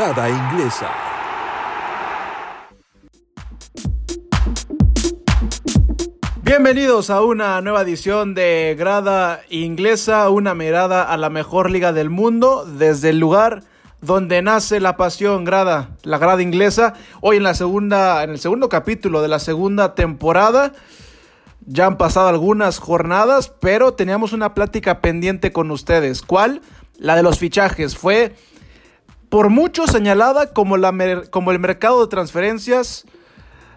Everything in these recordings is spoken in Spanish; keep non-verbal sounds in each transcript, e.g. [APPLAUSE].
Inglesa. Bienvenidos a una nueva edición de Grada Inglesa, una mirada a la mejor liga del mundo desde el lugar donde nace la pasión grada, la grada inglesa. Hoy en la segunda, en el segundo capítulo de la segunda temporada. Ya han pasado algunas jornadas, pero teníamos una plática pendiente con ustedes. ¿Cuál? La de los fichajes. Fue por mucho señalada como, la como el mercado de transferencias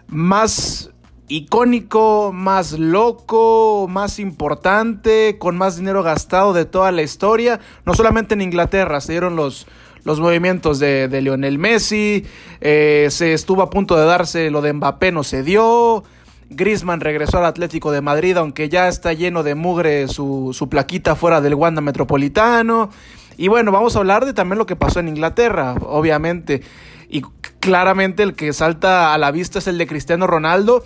más icónico, más loco, más importante, con más dinero gastado de toda la historia. No solamente en Inglaterra, se dieron los, los movimientos de, Lionel Messi, eh, se estuvo a punto de darse lo de Mbappé, no se dio. Grisman regresó al Atlético de Madrid, aunque ya está lleno de mugre su, su plaquita fuera del Wanda Metropolitano. Y bueno, vamos a hablar de también lo que pasó en Inglaterra, obviamente. Y claramente el que salta a la vista es el de Cristiano Ronaldo.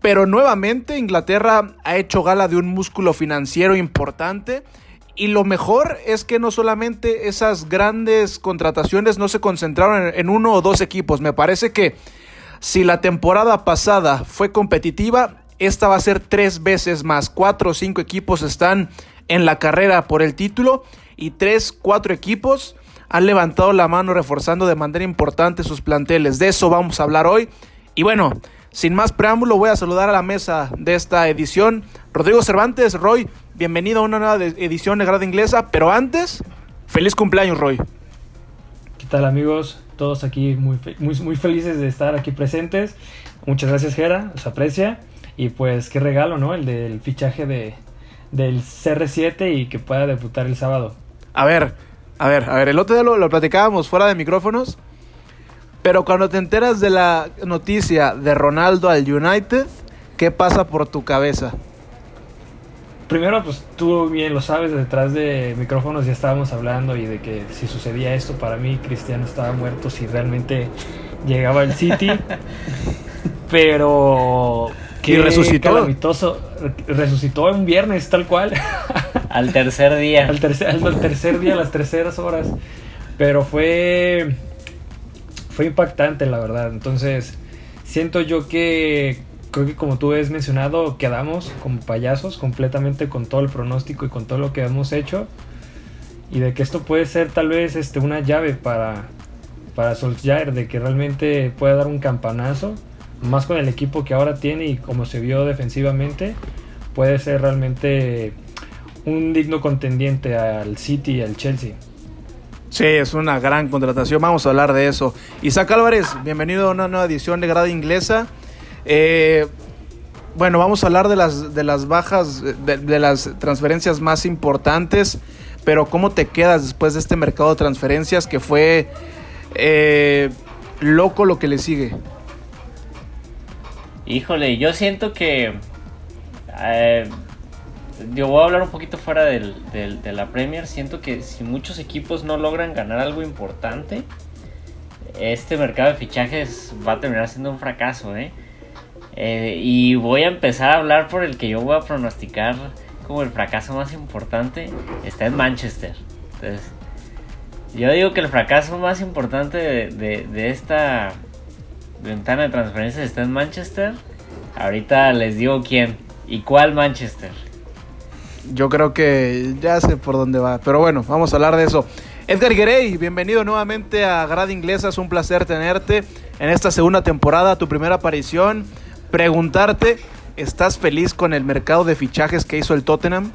Pero nuevamente Inglaterra ha hecho gala de un músculo financiero importante y lo mejor es que no solamente esas grandes contrataciones no se concentraron en, uno o dos equipos. Me parece que si la temporada pasada fue competitiva, esta va a ser tres veces más. Cuatro o cinco equipos están en la carrera por el título y tres, cuatro equipos han levantado la mano reforzando de manera importante sus planteles. De eso vamos a hablar hoy. Y bueno, sin más preámbulo, voy a saludar a la mesa de esta edición. Rodrigo Cervantes, Roy, bienvenido a una nueva edición de Grada Inglesa, pero antes, feliz cumpleaños, Roy. ¿Qué tal, amigos? Todos aquí muy, muy, felices de estar aquí presentes. Muchas gracias, Gera, se aprecia. Y pues qué regalo, ¿no? El del fichaje de, del CR7 y que pueda debutar el sábado. A ver, a ver, a ver, el otro día lo, lo platicábamos fuera de micrófonos. Pero cuando te enteras de la noticia de Ronaldo al United, ¿qué pasa por tu cabeza? primero, pues tú bien lo sabes, detrás de micrófonos ya estábamos hablando y de que si sucedía esto, para mí Cristiano estaba muerto si realmente llegaba el City. [LAUGHS] Pero que resucitó. resucitó un viernes, tal cual. [LAUGHS] Al tercer día. al, tercer, al tercer día, a las terceras horas. Pero fue. Fue impactante, la verdad. Entonces, siento yo que creo que como tú has mencionado, quedamos como payasos completamente con todo el pronóstico y con todo lo que hemos hecho. Y de que esto puede ser tal vez este, una llave para, para Solskjaer, de que realmente pueda dar un campanazo, más con el equipo que ahora tiene y como se vio defensivamente, puede ser realmente un digno contendiente al City y al Chelsea. Sí, es una gran contratación, vamos a hablar de eso. Isaac Álvarez, bienvenido a una nueva edición de Grada Inglesa. Eh, bueno, vamos a hablar de las, de las bajas, de, las transferencias más importantes, pero ¿cómo te quedas después de este mercado de transferencias que fue eh, loco lo que le sigue? Híjole, yo siento que... Eh, yo voy a hablar un poquito fuera del, de la Premier. Siento que si muchos equipos no logran ganar algo importante, este mercado de fichajes va a terminar siendo un fracaso, ¿eh? Eh, y voy a empezar a hablar por el que yo voy a pronosticar como el fracaso más importante. Está en Manchester. Entonces, yo digo que el fracaso más importante de, esta ventana de transferencias está en Manchester. Ahorita les digo quién y cuál Manchester. Yo creo que ya sé por dónde va. Pero bueno, vamos a hablar de eso. Edgar Guerrey, bienvenido nuevamente a Grada Inglesa. Es un placer tenerte en esta segunda temporada, tu primera aparición preguntarte, ¿estás feliz con el mercado de fichajes que hizo el Tottenham?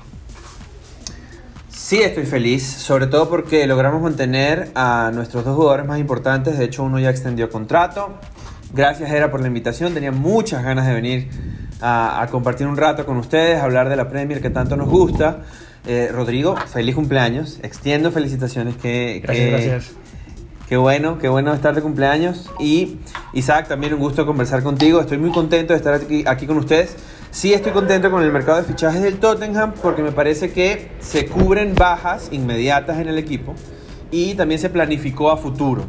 Sí, estoy feliz, sobre todo porque logramos mantener a nuestros dos jugadores más importantes, de hecho uno ya extendió contrato. Gracias Era por la invitación, tenía muchas ganas de venir a, compartir un rato con ustedes, hablar de la Premier que tanto nos gusta. Eh, Rodrigo, feliz cumpleaños, extiendo felicitaciones que... Gracias, gracias Qué bueno, qué bueno estar de cumpleaños. Y Isaac, también un gusto conversar contigo. Estoy muy contento de estar aquí, aquí, con ustedes. Sí estoy contento con el mercado de fichajes del Tottenham porque me parece que se cubren bajas inmediatas en el equipo y también se planificó a futuro.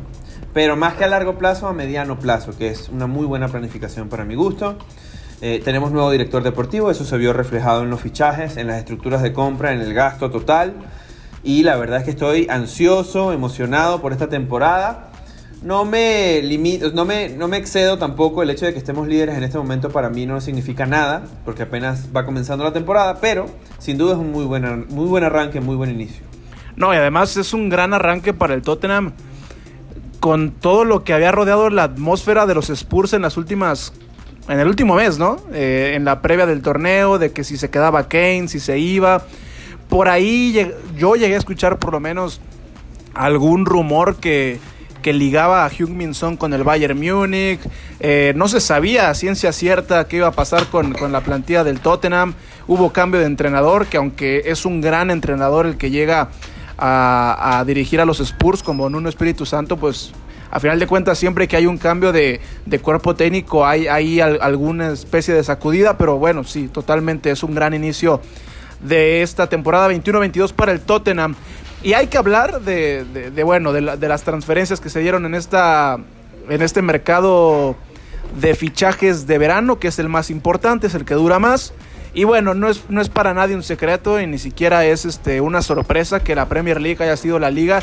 Pero más que a largo plazo, a mediano plazo, que es una muy buena planificación para mi gusto. Eh, tenemos nuevo director deportivo, eso se vio reflejado en los fichajes, en las estructuras de compra, en el gasto total y la verdad es que estoy ansioso, emocionado por esta temporada. no me limito, no me, no me excedo tampoco. El hecho de que estemos líderes en este momento para mí no significa nada, porque apenas va comenzando la temporada, pero sin duda es un muy buen, muy buen arranque, muy buen inicio. No, y además es un gran arranque para el Tottenham con todo lo que había rodeado la atmósfera de los Spurs en las últimas en el último mes, ¿no? Eh, en la previa del torneo, de que si se quedaba Kane, si se iba. Por ahí yo llegué a escuchar por lo menos algún rumor que, que ligaba a Hugh Min con el Bayern Múnich. Eh, no se sabía a ciencia cierta qué iba a pasar con, con, la plantilla del Tottenham. Hubo cambio de entrenador, que aunque es un gran entrenador el que llega a, dirigir a los Spurs como Nuno Espíritu Santo, pues a final de cuentas siempre que hay un cambio de, de cuerpo técnico hay, hay alguna especie de sacudida, pero bueno, sí, totalmente es un gran inicio de esta temporada 21-22 para el Tottenham. Y hay que hablar de, de, bueno, de, las transferencias que se dieron en, esta, en este mercado de fichajes de verano, que es el más importante, es el que dura más. Y bueno, no es, no es para nadie un secreto y ni siquiera es este, una sorpresa que la Premier League haya sido la liga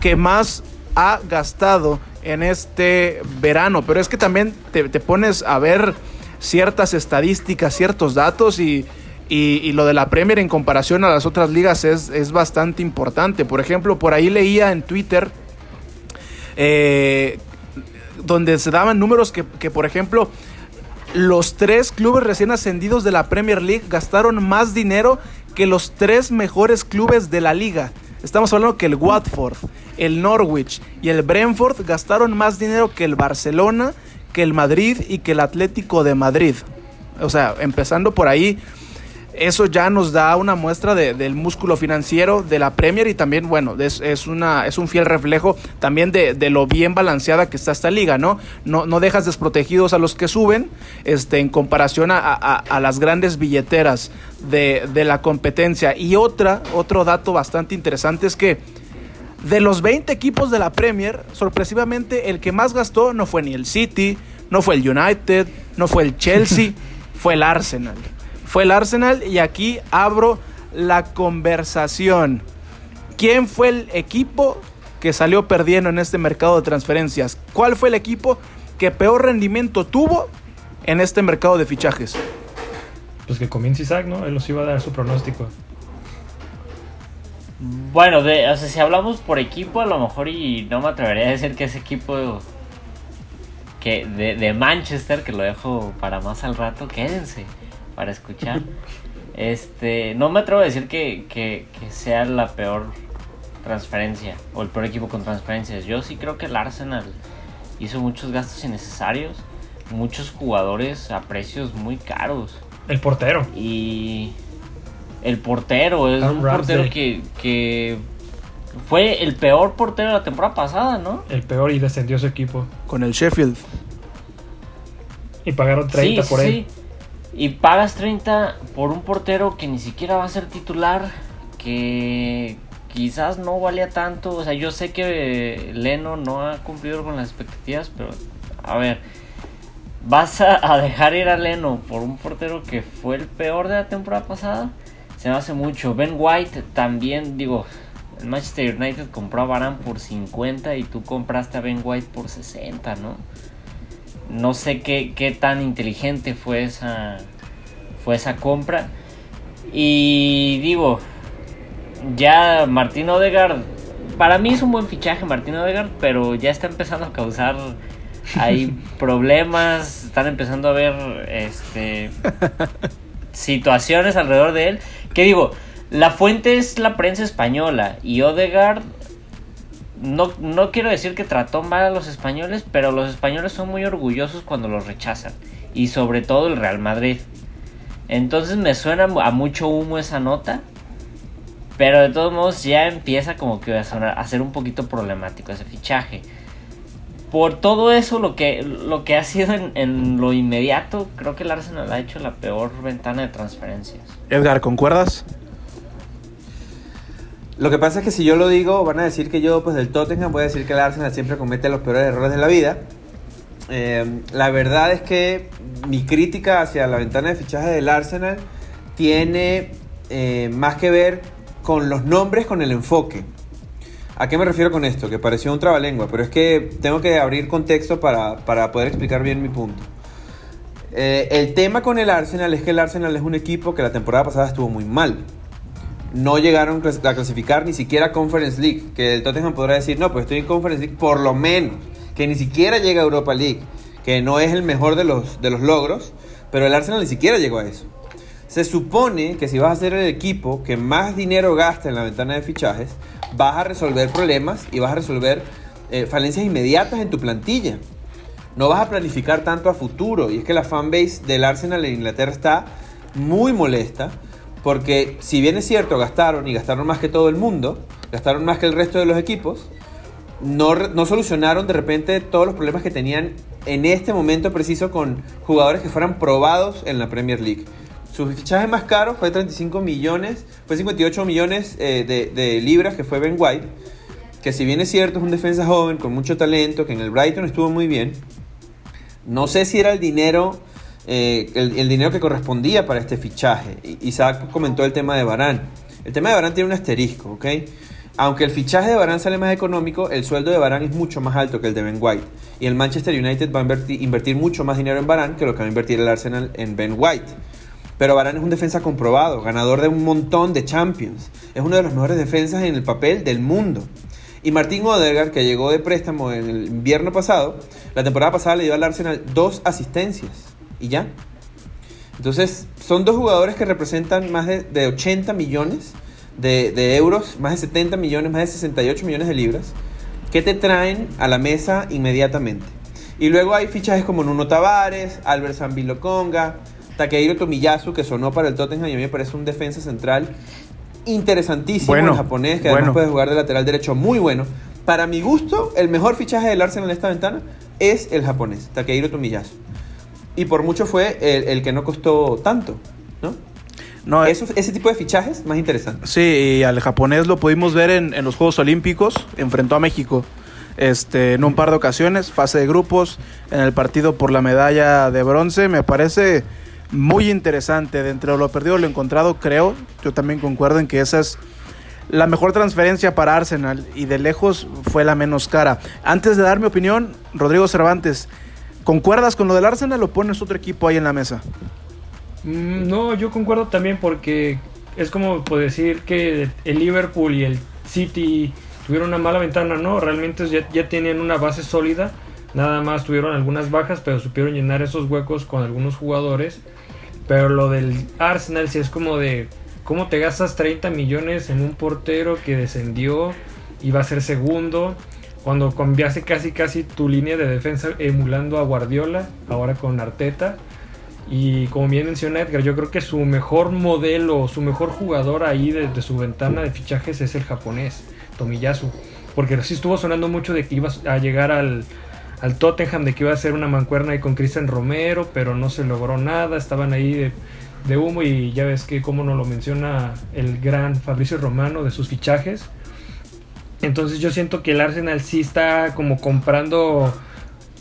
que más ha gastado en este verano. Pero es que también te, te pones a ver ciertas estadísticas, ciertos datos y, y, lo de la Premier en comparación a las otras ligas es, es bastante importante. Por ejemplo, por ahí leía en Twitter eh, donde se daban números que, que, por ejemplo, los tres clubes recién ascendidos de la Premier League gastaron más dinero que los tres mejores clubes de la liga. Estamos hablando que el Watford, el Norwich y el Brentford gastaron más dinero que el Barcelona, que el Madrid y que el Atlético de Madrid. O sea, empezando por ahí, eso ya nos da una muestra de, del músculo financiero de la Premier y también, bueno, es, es, una, es un fiel reflejo también de, de, lo bien balanceada que está esta liga, ¿no? No, no dejas desprotegidos a los que suben este, en comparación a, a, a las grandes billeteras de, de, la competencia. Y otra, otro dato bastante interesante es que de los 20 equipos de la Premier, sorpresivamente el que más gastó no fue ni el City, no fue el United, no fue el Chelsea, [LAUGHS] fue el Arsenal fue el Arsenal y aquí abro la conversación. ¿Quién fue el equipo que salió perdiendo en este mercado de transferencias? ¿Cuál fue el equipo que peor rendimiento tuvo en este mercado de fichajes? Pues que comience Isaac, ¿no? Él nos iba a dar su pronóstico. Bueno, de, o sea, si hablamos por equipo, a lo mejor y no me atrevería a decir que ese equipo que de, de Manchester, que lo dejo para más al rato, quédense para escuchar. Este, no me atrevo a decir que, que, que, sea la peor transferencia o el peor equipo con transferencias. Yo sí creo que el Arsenal hizo muchos gastos innecesarios, muchos jugadores a precios muy caros. El portero. Y el portero es Tom un Ramsey. portero que, que fue el peor portero de la temporada pasada, ¿no? El peor y descendió su equipo. Con el Sheffield. Y pagaron 30 sí, por sí. Y pagas 30 por un portero que ni siquiera va a ser titular, que quizás no valía tanto. O sea, yo sé que Leno no ha cumplido con las expectativas, pero a ver, vas a, dejar ir a Leno por un portero que fue el peor de la temporada pasada. Se me hace mucho. Ben White también, digo, el Manchester United compró a Barán por 50 y tú compraste a Ben White por 60, ¿no? No sé qué, qué, tan inteligente fue esa, fue esa compra. Y digo, ya Martín Odegaard, para mí es un buen fichaje Martín Odegaard, pero ya está empezando a causar hay [LAUGHS] problemas, están empezando a ver este situaciones alrededor de él. Que digo, la fuente es la prensa española y Odegaard no, no, quiero decir que trató mal a los españoles, pero los españoles son muy orgullosos cuando los rechazan. Y sobre todo el Real Madrid. Entonces me suena a mucho humo esa nota. Pero de todos modos ya empieza como que a, sonar, a ser un poquito problemático ese fichaje. Por todo eso, lo que, lo que ha sido en, en lo inmediato, creo que el Arsenal ha hecho la peor ventana de transferencias. Edgar, ¿concuerdas? Lo que pasa es que si yo lo digo, van a decir que yo, pues del Tottenham, voy a decir que el Arsenal siempre comete los peores errores de la vida. Eh, la verdad es que mi crítica hacia la ventana de fichaje del Arsenal tiene eh, más que ver con los nombres, con el enfoque. ¿A qué me refiero con esto? Que pareció un trabalengua, pero es que tengo que abrir contexto para, para poder explicar bien mi punto. Eh, el tema con el Arsenal es que el Arsenal es un equipo que la temporada pasada estuvo muy mal. No llegaron a clasificar ni siquiera a Conference League. Que el Tottenham podrá decir, no, pues estoy en Conference League por lo menos. Que ni siquiera llega a Europa League. Que no es el mejor de los, de los logros. Pero el Arsenal ni siquiera llegó a eso. Se supone que si vas a ser el equipo que más dinero gasta en la ventana de fichajes, vas a resolver problemas y vas a resolver eh, falencias inmediatas en tu plantilla. No vas a planificar tanto a futuro. Y es que la fanbase del Arsenal en Inglaterra está muy molesta. Porque si bien es cierto, gastaron y gastaron más que todo el mundo, gastaron más que el resto de los equipos, no, solucionaron de repente todos los problemas que tenían en este momento preciso con jugadores que fueran probados en la Premier League. Su fichaje más caro fue 35 millones, fue 58 millones eh, de, de, libras, que fue Ben White, que si bien es cierto es un defensa joven con mucho talento, que en el Brighton estuvo muy bien, no sé si era el dinero, eh, el, el, dinero que correspondía para este fichaje. Isaac comentó el tema de Barán. El tema de Barán tiene un asterisco, ¿ok? Aunque el fichaje de Barán sale más económico, el sueldo de Barán es mucho más alto que el de Ben White. Y el Manchester United va a invertir, invertir mucho más dinero en Barán que lo que va a invertir el Arsenal en Ben White. Pero Varane es un defensa comprobado, ganador de un montón de Champions. Es uno de los mejores defensas en el papel del mundo. Y Martín Odegaard, que llegó de préstamo en el invierno pasado, la temporada pasada le dio al Arsenal dos asistencias. Y ya. Entonces, son dos jugadores que representan más de, de 80 millones de, de, euros, más de 70 millones, más de 68 millones de libras, que te traen a la mesa inmediatamente. Y luego hay fichajes como Nuno Tavares, Albert Zambiloconga, Takehiro Tomiyasu, que sonó para el Tottenham y a mí me parece un defensa central interesantísimo Bueno, el japonés, que bueno. además puede jugar de lateral derecho muy bueno. Para mi gusto, el mejor fichaje del Arsenal en esta ventana es el japonés, Takehiro Tomiyasu. Y por mucho fue el, el que no costó tanto, ¿no? No, Eso- ese tipo de fichajes más interesantes. Sí, y al japonés lo pudimos ver en, en los Juegos Olímpicos, enfrentó a México este, en un par de ocasiones, fase de grupos, en el partido por la medalla de bronce, me parece muy interesante. Dentro de lo perdido, lo encontrado, creo, yo también concuerdo en que esa es la mejor transferencia para Arsenal y de lejos fue la menos cara. Antes de dar mi opinión, Rodrigo Cervantes, ¿concuerdas con lo del Arsenal o pones otro equipo ahí en la mesa? Mm, No, yo concuerdo también porque es como por decir que el Liverpool y el City tuvieron una mala ventana, no, realmente ya, ya tenían una base sólida, nada más tuvieron algunas bajas, pero supieron llenar esos huecos con algunos jugadores. Pero lo del Arsenal sí es como de cómo te gastas 30 millones en un portero que descendió y va a ser segundo. Cuando cambiaste casi casi tu línea de defensa emulando a Guardiola, ahora con Arteta. Y como bien menciona Edgar, yo creo que su mejor modelo, su mejor jugador ahí de, su ventana de fichajes es el japonés, Tomiyasu. Porque sí estuvo sonando mucho de que iba a llegar al, al Tottenham, de que iba a ser una mancuerna ahí con Cristian Romero, pero no se logró nada, estaban ahí de, de humo y ya ves que como nos lo menciona el gran Fabricio Romano de sus fichajes. Entonces yo siento que el Arsenal sí está como comprando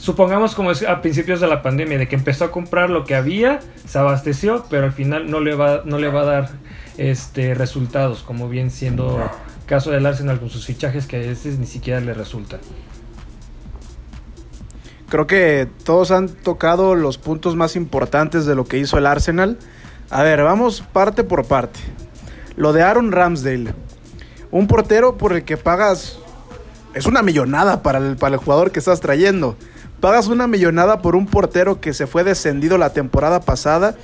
supongamos como es a principios de la pandemia, de que empezó a comprar lo que había, se abasteció, pero al final no le va, no le va a dar este resultados, como bien siendo caso del Arsenal con sus fichajes que a veces ni siquiera le resulta. Creo que todos han tocado los puntos más importantes de lo que hizo el Arsenal. A ver, vamos parte por parte. Lo de Aaron Ramsdale. Un portero por el que pagas... Es una millonada para el, para el jugador que estás trayendo. Pagas una millonada por un portero que se fue descendido la temporada pasada.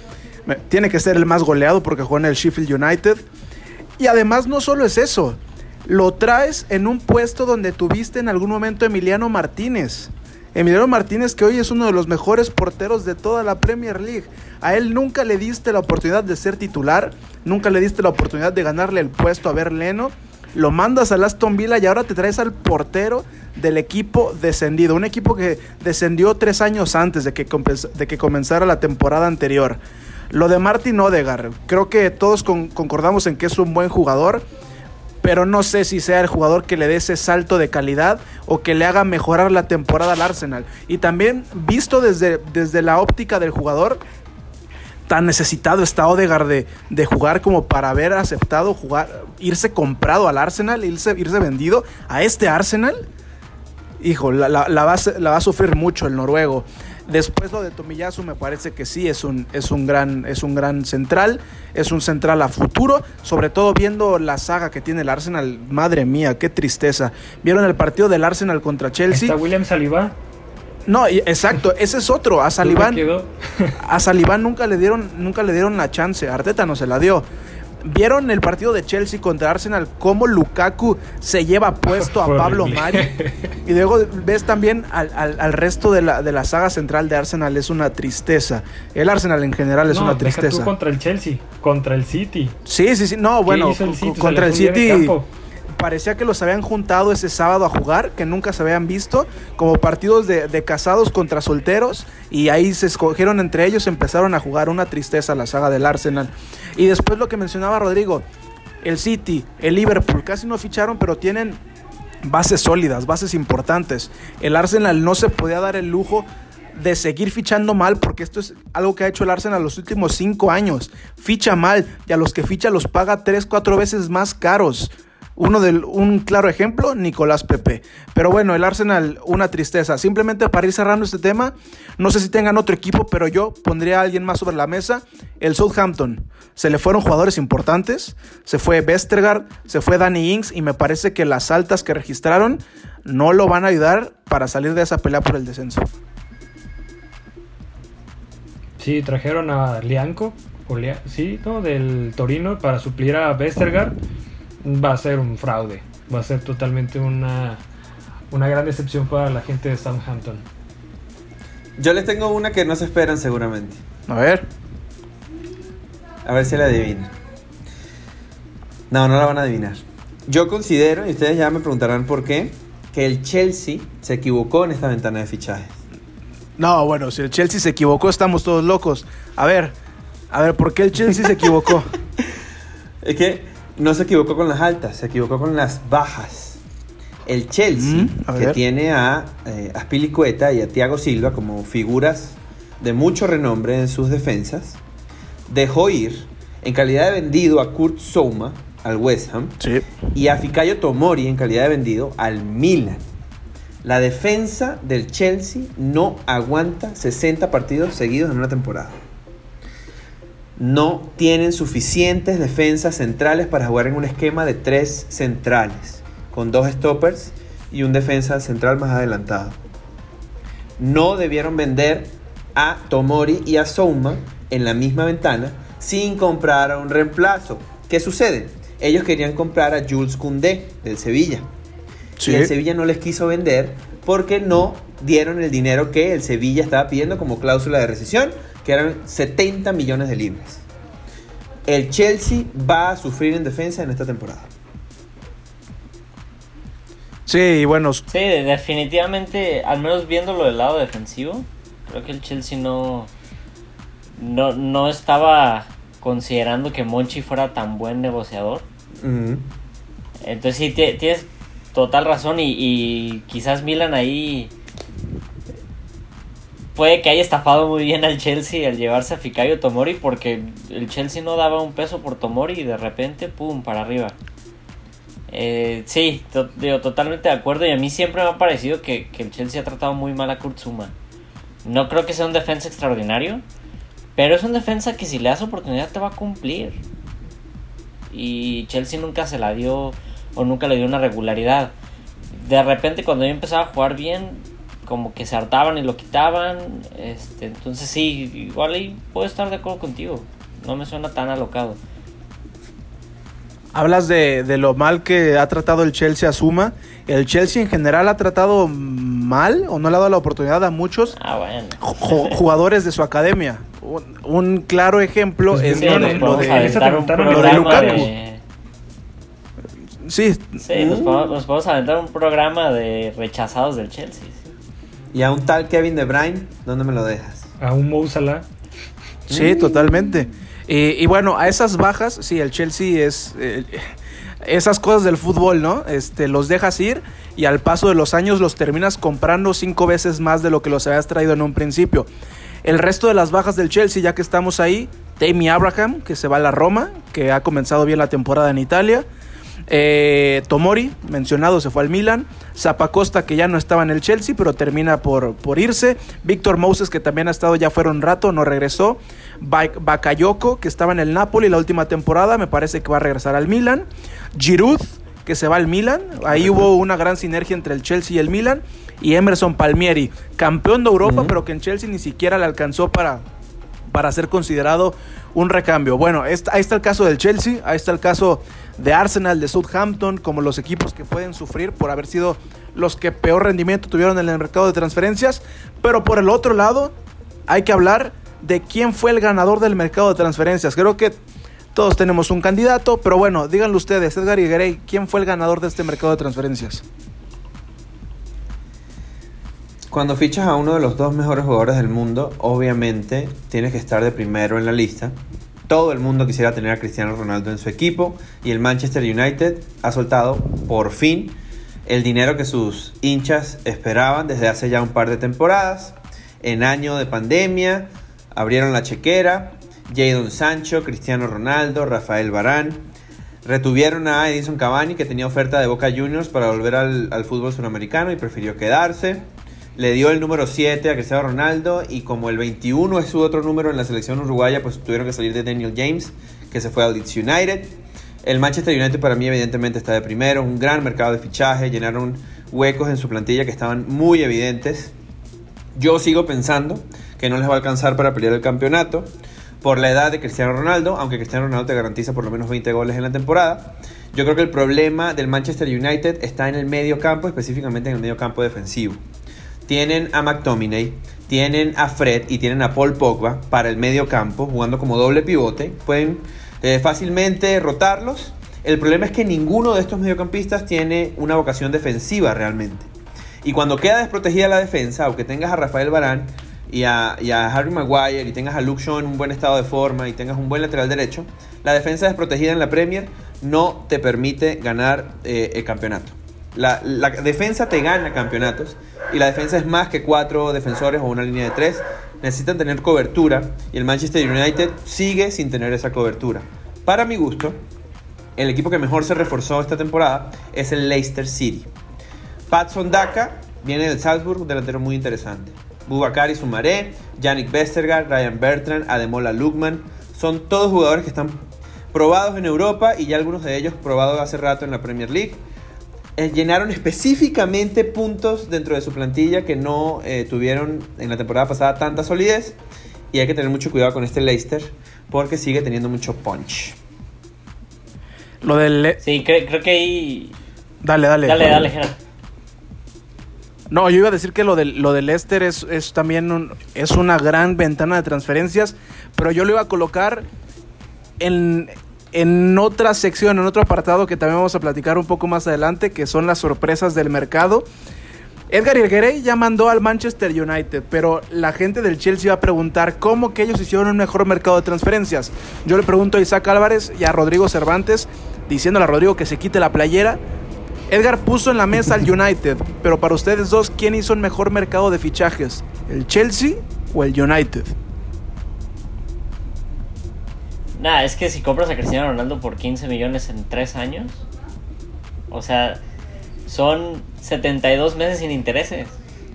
Tiene que ser el más goleado porque juega en el Sheffield United. Y además no solo es eso. Lo traes en un puesto donde tuviste en algún momento Emiliano Martínez. Emiliano Martínez que hoy es uno de los mejores porteros de toda la Premier League. A él nunca le diste la oportunidad de ser titular, nunca le diste la oportunidad de ganarle el puesto a Berleno. Lo mandas al Aston Villa y ahora te traes al portero del equipo descendido. Un equipo que descendió tres años antes de que, de que comenzara la temporada anterior. Lo de Martin Odegaard, creo que todos con- concordamos en que es un buen jugador pero no sé si sea el jugador que le dé ese salto de calidad o que le haga mejorar la temporada al Arsenal. Y también visto desde, desde la óptica del jugador, tan necesitado está Odegaard de, de, jugar como para haber aceptado jugar, irse comprado al Arsenal, irse, irse vendido a este Arsenal. Hijo, la, la, la, va, la va a sufrir mucho el noruego. Después lo de Tomiyasu me parece que sí es un, es un, gran, es un gran central, es un central a futuro, sobre todo viendo la saga que tiene el Arsenal. Madre mía, qué tristeza. ¿Vieron el partido del Arsenal contra Chelsea? ¿Está William Saliba? No, exacto, ese es otro. A Saliván, [LAUGHS] a Saliván nunca le dieron, nunca le dieron la chance. Arteta no se la dio. ¿Vieron el partido de Chelsea contra Arsenal? Cómo Lukaku se lleva puesto a [LAUGHS] Pablo Mari. Y luego ves también al, al, al resto de la, de la, saga central de Arsenal. Es una tristeza. El Arsenal en general es no, una tristeza. Tú contra el Chelsea, contra el City. Sí, sí, sí. No, bueno, el City? contra el City parecía que los habían juntado ese sábado a jugar, que nunca se habían visto, como partidos de, de, casados contra solteros, y ahí se escogieron entre ellos, empezaron a jugar una tristeza la saga del Arsenal. Y después lo que mencionaba Rodrigo, el City, el Liverpool, casi no ficharon, pero tienen bases sólidas, bases importantes. El Arsenal no se podía dar el lujo de seguir fichando mal, porque esto es algo que ha hecho el Arsenal los últimos cinco años. Ficha mal y a los que ficha los paga tres, cuatro veces más caros. Uno del, un claro ejemplo, Nicolás Pepe. Pero bueno, el Arsenal, una tristeza. Simplemente para ir cerrando este tema, no sé si tengan otro equipo, pero yo pondría a alguien más sobre la mesa. El Southampton. Se le fueron jugadores importantes. Se fue Vestergaard, se fue Danny Ings y me parece que las altas que registraron no lo van a ayudar para salir de esa pelea por el descenso. Sí, trajeron a Lianco, sí, ¿no? Del Torino para suplir a Vestergaard va a ser un fraude. Va a ser totalmente una, una gran decepción para la gente de Southampton. Yo les tengo una que no se esperan seguramente. A ver. A ver si la adivinan. No, no la van a adivinar. Yo considero, y ustedes ya me preguntarán por qué, que el Chelsea se equivocó en esta ventana de fichajes. No, bueno, si el Chelsea se equivocó, estamos todos locos. A ver, a ver, ¿por qué el Chelsea se equivocó? [LAUGHS] es que no se equivocó con las altas, se equivocó con las bajas. El Chelsea, mm, que tiene a eh, Aspilicueta y a Thiago Silva como figuras de mucho renombre en sus defensas, dejó ir en calidad de vendido a Kurt Souma al West Ham sí. y a Fikayo Tomori en calidad de vendido al Milan. La defensa del Chelsea no aguanta 60 partidos seguidos en una temporada no tienen suficientes defensas centrales para jugar en un esquema de tres centrales, con dos stoppers y un defensa central más adelantado. No debieron vender a Tomori y a Souma en la misma ventana sin comprar a un reemplazo. ¿Qué sucede? Ellos querían comprar a Jules Koundé del Sevilla. Sí. Y el Sevilla no les quiso vender porque no dieron el dinero que el Sevilla estaba pidiendo como cláusula de rescisión que eran 70 millones de libras. El Chelsea va a sufrir en defensa en esta temporada. Sí, bueno. Sí, definitivamente, al menos viéndolo del lado defensivo, creo que el Chelsea no, no, no estaba considerando que Monchi fuera tan buen negociador. Uh -huh. Entonces sí, tienes total razón y, y quizás Milan ahí puede que haya estafado muy bien al Chelsea al llevarse a Fikayo Tomori porque el Chelsea no daba un peso por Tomori y de repente, pum, para arriba. Eh, sí, digo, totalmente de acuerdo y a mí siempre me ha parecido que, el Chelsea ha tratado muy mal a Kurtzuma. No creo que sea un defensa extraordinario, pero es un defensa que si le das oportunidad te va a cumplir. Y Chelsea nunca se la dio o nunca le dio una regularidad. De repente cuando yo empezaba a jugar bien, como que se hartaban y lo quitaban. Este, entonces sí, igual ahí puedo estar de acuerdo contigo. No me suena tan alocado. Hablas de, de, lo mal que ha tratado el Chelsea a Suma. ¿El Chelsea en general ha tratado mal o no le ha dado la oportunidad a muchos ah, bueno. jugadores de su academia? Un, un claro ejemplo pues es sí, lo, de, lo, de, lo de Lukaku. De... Sí, sí nos, podemos, nos podemos aventar un programa de rechazados del Chelsea. Sí. Y a un tal Kevin De Bruyne, ¿dónde me lo dejas? A un Mo Salah. Sí, mm. totalmente. Y, y, bueno, a esas bajas, sí, el Chelsea es... Eh, esas cosas del fútbol, ¿no? Este, los dejas ir y al paso de los años los terminas comprando cinco veces más de lo que los habías traído en un principio. El resto de las bajas del Chelsea, ya que estamos ahí, Tammy Abraham, que se va a la Roma, que ha comenzado bien la temporada en Italia. Eh, Tomori, mencionado, se fue al Milan. Zapacosta, que ya no estaba en el Chelsea, pero termina por, por irse. Víctor Moses, que también ha estado ya fuera un rato, no regresó. Bakayoko, que estaba en el Napoli la última temporada, me parece que va a regresar al Milan. Giroud, que se va al Milan. Ahí hubo una gran sinergia entre el Chelsea y el Milan. Y Emerson Palmieri, campeón de Europa, pero que en Chelsea ni siquiera le alcanzó para, para ser considerado un recambio. Bueno, ahí está el caso del Chelsea, ahí está el caso de Arsenal, de Southampton, como los equipos que pueden sufrir por haber sido los que peor rendimiento tuvieron en el mercado de transferencias. Pero por el otro lado, hay que hablar de quién fue el ganador del mercado de transferencias. Creo que todos tenemos un candidato, pero bueno, díganlo ustedes, Edgar y ¿quién fue el ganador de este mercado de transferencias? Cuando fichas a uno de los dos mejores jugadores del mundo, obviamente tienes que estar de primero en la lista. Todo el mundo quisiera tener a Cristiano Ronaldo en su equipo y el Manchester United ha soltado por fin el dinero que sus hinchas esperaban desde hace ya un par de temporadas. En año de pandemia abrieron la chequera, Jadon Sancho, Cristiano Ronaldo, Rafael Barán. Retuvieron a Edison Cavani que tenía oferta de Boca Juniors para volver al, al fútbol sudamericano y prefirió quedarse le dio el número 7 a Cristiano Ronaldo y como el 21 es su otro número en la selección uruguaya, pues tuvieron que salir de Daniel James, que se fue al Leeds United. El Manchester United para mí evidentemente está de primero, un gran mercado de fichaje, llenaron huecos en su plantilla que estaban muy evidentes. Yo sigo pensando que no les va a alcanzar para pelear el campeonato por la edad de Cristiano Ronaldo, aunque Cristiano Ronaldo te garantiza por lo menos 20 goles en la temporada. Yo creo que el problema del Manchester United está en el medio campo, específicamente en el medio campo defensivo tienen a McTominay, tienen a Fred y tienen a Paul Pogba para el medio campo, jugando como doble pivote. Pueden eh, fácilmente rotarlos. El problema es que ninguno de estos mediocampistas tiene una vocación defensiva realmente. Y cuando queda desprotegida la defensa, aunque tengas a Rafael Barán y a, Harry Maguire y tengas a Luke Shaw en un buen estado de forma y tengas un buen lateral derecho, la defensa desprotegida en la Premier no te permite ganar eh, el campeonato. La, defensa te gana campeonatos y la defensa es más que cuatro defensores o una línea de tres. Necesitan tener cobertura y el Manchester United sigue sin tener esa cobertura. Para mi gusto, el equipo que mejor se reforzó esta temporada es el Leicester City. Patson Daka viene del Salzburg, delantero muy interesante. Bubakari Sumaré, Yannick Westergaard, Ryan Bertrand, Ademola Lukman, son todos jugadores que están probados en Europa y ya algunos de ellos probados hace rato en la Premier League. Eh, llenaron específicamente puntos dentro de su plantilla que no eh, tuvieron en la temporada pasada tanta solidez. Y hay que tener mucho cuidado con este Leicester porque sigue teniendo mucho punch. Lo del... Sí, creo que ahí... Dale, dale. Dale, dale, Gerard. No, yo iba a decir que lo del, lo del Leicester es, es también es una gran ventana de transferencias, pero yo lo iba a colocar en, en otra sección, en otro apartado que también vamos a platicar un poco más adelante, que son las sorpresas del mercado. Edgar Irguerey ya mandó al Manchester United, pero la gente del Chelsea va a preguntar cómo que ellos hicieron un mejor mercado de transferencias. Yo le pregunto a Isaac Álvarez y a Rodrigo Cervantes, diciéndole a Rodrigo que se quite la playera. Edgar puso en la mesa al United, pero para ustedes dos, ¿quién hizo un mejor mercado de fichajes? ¿El Chelsea o el United? Nada, es que si compras a Cristiano Ronaldo por 15 millones en 3 años, o sea, son 72 meses sin intereses.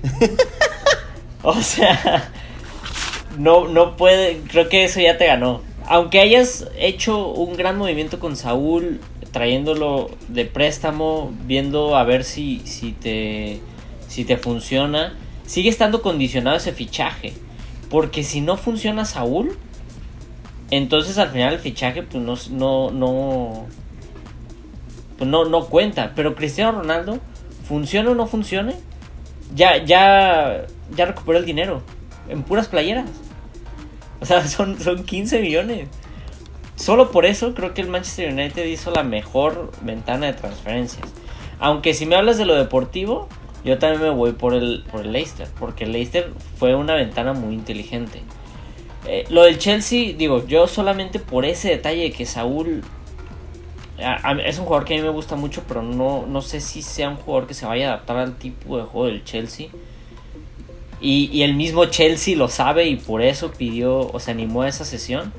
[LAUGHS] o sea, no, no puede, creo que eso ya te ganó. Aunque hayas hecho un gran movimiento con Saúl, trayéndolo de préstamo, viendo a ver si, si, te, si te funciona, sigue estando condicionado ese fichaje. Porque si no funciona Saúl, entonces al final el fichaje pues no, no, no, pues no, no cuenta. Pero Cristiano Ronaldo, funcione o no funcione, ya, ya, ya recuperó el dinero en puras playeras. O sea, [LAUGHS] son, son 15 millones. Solo por eso creo que el Manchester United hizo la mejor ventana de transferencias. Aunque si me hablas de lo deportivo, yo también me voy por el, por el Leicester. Porque el Leicester fue una ventana muy inteligente. Eh, lo del Chelsea, digo, yo solamente por ese detalle que Saúl es un jugador que a mí me gusta mucho, pero no, no sé si sea un jugador que se vaya a adaptar al tipo de juego del Chelsea. y, el mismo Chelsea lo sabe y por eso pidió o se animó a esa sesión,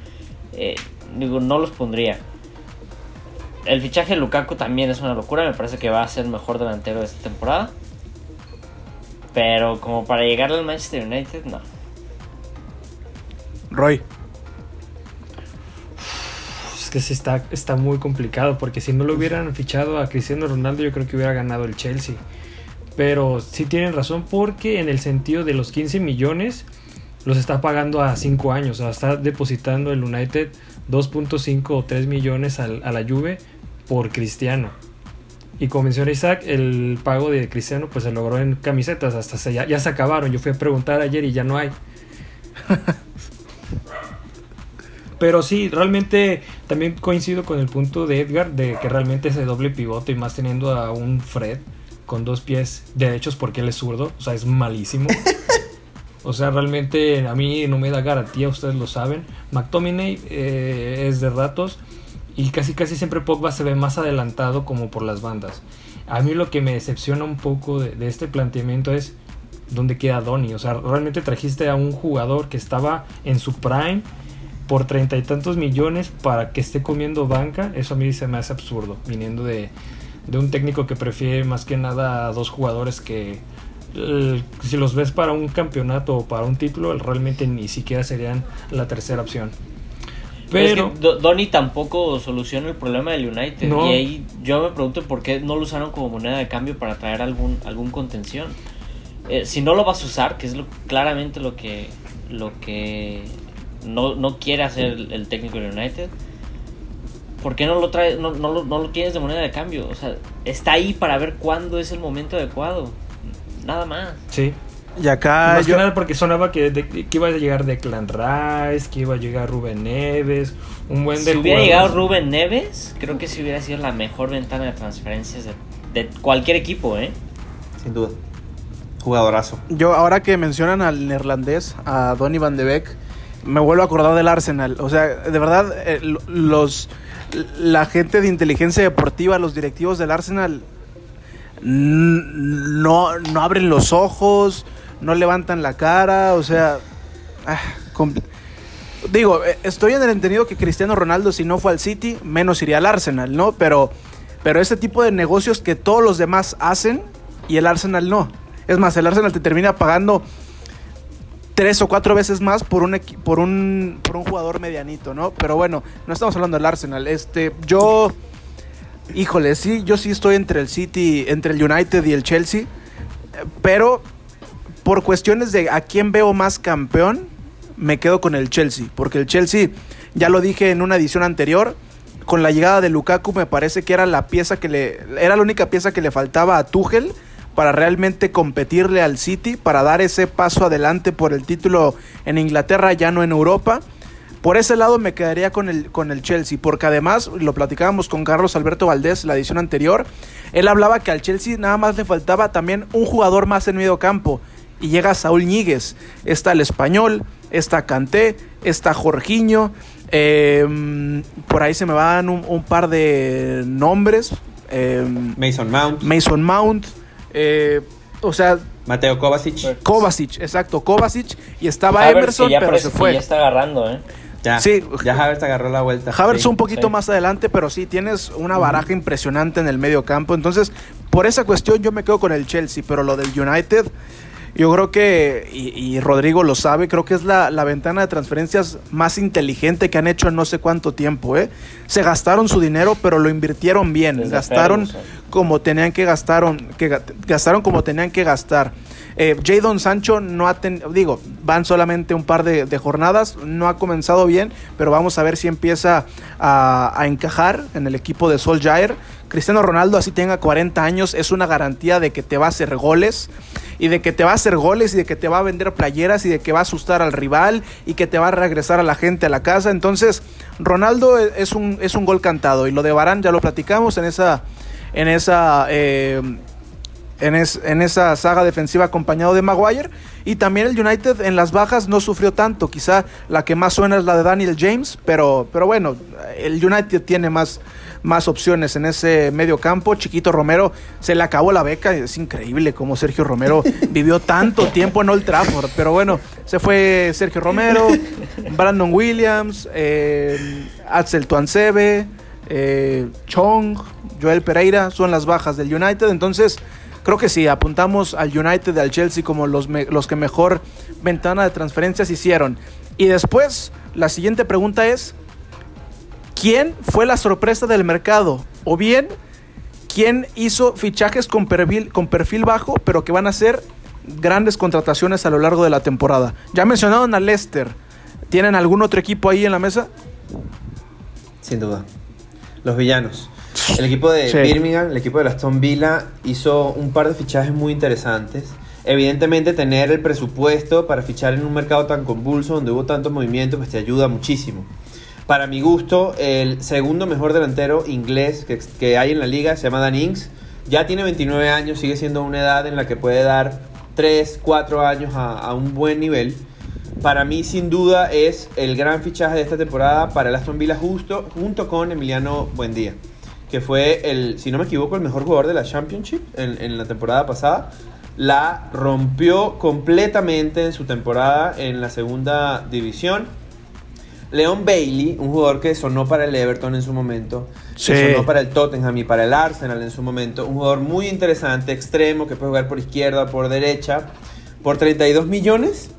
eh, digo, no los pondría. El fichaje de Lukaku también es una locura, me parece que va a ser mejor delantero de esta temporada. Pero como para llegar al Manchester United, no. Roy. Es que sí está, está muy complicado, porque si no lo hubieran fichado a Cristiano Ronaldo, yo creo que hubiera ganado el Chelsea. Pero sí tienen razón porque en el sentido de los 15 millones los está pagando a 5 años. O sea, está depositando el United 2.5 o 3 millones a la Juve por Cristiano. Y como menciona Isaac, el pago de Cristiano pues se logró en camisetas, hasta se, ya, ya se acabaron. Yo fui a preguntar ayer y ya no hay. [LAUGHS] Pero sí, realmente también coincido con el punto de Edgar de que realmente ese doble pivote y más teniendo a un Fred con dos pies derechos porque él es zurdo, o sea, es malísimo. [LAUGHS] O sea, realmente a mí no me da garantía, ustedes lo saben. McTominay eh, es de ratos y casi casi siempre Pogba se ve más adelantado como por las bandas. A mí lo que me decepciona un poco de, este planteamiento es dónde queda Donny. O sea, realmente trajiste a un jugador que estaba en su prime por treinta y tantos millones para que esté comiendo banca. Eso a mí se me hace absurdo, viniendo de, de un técnico que prefiere más que nada a dos jugadores que si los ves para un campeonato o para un título, realmente ni siquiera serían la tercera opción. Pero, Donny tampoco soluciona el problema del United. Y ahí yo me pregunto por qué no lo usaron como moneda de cambio para traer algún, algún contención. Eh, si no lo vas a usar, que es lo, claramente lo que, lo que no, quiere hacer el, técnico del United, ¿por qué no lo, trae, no, no, no, lo tienes de moneda de cambio? O sea, está ahí para ver cuándo es el momento adecuado. Nada más. Sí. Y acá Más yo... que nada porque sonaba que, que, iba a llegar Declan Rice, que iba a llegar Rubén Neves, un buen Si hubiera llegado Rubén Neves, creo que si hubiera sido la mejor ventana de transferencias de, cualquier equipo, ¿eh? Sin duda. Jugadorazo. Yo, ahora que mencionan al neerlandés, a Donny van de Beek, me vuelvo a acordar del Arsenal. O sea, de verdad, eh, los la gente de inteligencia deportiva, los directivos del Arsenal, no, no abren los ojos, no levantan la cara, o sea, ah, digo, eh, estoy en el entendido que Cristiano Ronaldo si no fue al City, menos iría al Arsenal, ¿no? Pero, pero ese tipo de negocios que todos los demás hacen y el Arsenal no. Es más, el Arsenal te termina pagando tres o cuatro veces más por un, por un, por un jugador medianito, ¿no? Pero bueno, no estamos hablando del Arsenal. Este, yo, híjole, sí, yo sí estoy entre el City, entre el United y el Chelsea, pero por cuestiones de a quién veo más campeón, me quedo con el Chelsea, porque el Chelsea, ya lo dije en una edición anterior, con la llegada de Lukaku me parece que era la pieza que le era la única pieza que le faltaba a Tuchel para realmente competirle al City, para dar ese paso adelante por el título en Inglaterra, ya no en Europa. Por ese lado me quedaría con el, con el Chelsea, porque además lo platicábamos con Carlos Alberto Valdés la edición anterior. Él hablaba que al Chelsea nada más le faltaba también un jugador más en medio campo. Y llega Saúl Ñíguez. Está el español, está Canté, está Jorginho. Em, por ahí se me van un, par de nombres. Em, Mason Mount. Mason Mount. Eh, o sea. Mateo Kovacic. Kovacic, exacto, Kovacic. Y estaba Emerson, pero se fue. ya está agarrando, ¿eh? Ya, sí. ya Havertz agarró la vuelta. Havertz un poquito más adelante, pero sí, tienes una baraja impresionante en el medio campo. Entonces, por esa cuestión yo me quedo con el Chelsea, pero lo del United, yo creo que, y, Rodrigo lo sabe, creo que es la, ventana de transferencias más inteligente que han hecho en no sé cuánto tiempo. ¿eh? Se gastaron su dinero, pero lo invirtieron bien. gastaron como tenían que gastar, que gastaron como tenían que gastar. Eh, Jadon Sancho no ha tenido, digo, van solamente un par de, jornadas, no ha comenzado bien, pero vamos a ver si empieza a, encajar en el equipo de Sol Jair. Cristiano Ronaldo, así tenga 40 años, es una garantía de que te va a hacer goles y de que te va a hacer goles y de que te va a vender playeras y de que va a asustar al rival y que te va a regresar a la gente a la casa. Entonces, Ronaldo es un, es un gol cantado y lo de Barán ya lo platicamos en esa, en esa, eh, en, en, esa saga defensiva acompañado de Maguire. Y también el United en las bajas no sufrió tanto. Quizá la que más suena es la de Daniel James, pero, pero bueno, el United tiene más, más opciones en ese medio campo. Chiquito Romero se le acabó la beca. Es increíble cómo Sergio Romero [LAUGHS] vivió tanto tiempo en Old Trafford. Pero bueno, se fue Sergio Romero, Brandon Williams, eh, Axel Tuansebe, eh, Chong, Joel Pereira. Son las bajas del United. Entonces creo que sí, apuntamos al United, al Chelsea como los, los que mejor ventana de transferencias hicieron. Y después, la siguiente pregunta es, ¿quién fue la sorpresa del mercado? O bien, ¿quién hizo fichajes con perfil, con perfil bajo, pero que van a ser grandes contrataciones a lo largo de la temporada? Ya mencionaron a Leicester. ¿Tienen algún otro equipo ahí en la mesa? Sin duda. Los villanos. El equipo de Birmingham, el equipo de Aston Villa, hizo un par de fichajes muy interesantes. Evidentemente, tener el presupuesto para fichar en un mercado tan convulso, donde hubo tanto movimiento, pues te ayuda muchísimo. Para mi gusto, el segundo mejor delantero inglés que, hay en la liga se llama Dan Ings. Ya tiene 29 años, sigue siendo una edad en la que puede dar 3, 4 años a, a un buen nivel para mí sin duda es el gran fichaje de esta temporada para el Aston Villa justo junto con Emiliano Buendía que fue el, si no me equivoco, el mejor jugador de la Championship en, la temporada pasada. La rompió completamente en su temporada en la segunda división. Leon Bailey, un jugador que sonó para el Everton en su momento, que sonó para el Tottenham y para el Arsenal en su momento, un jugador muy interesante, extremo, que puede jugar por izquierda por derecha, por 32 millones,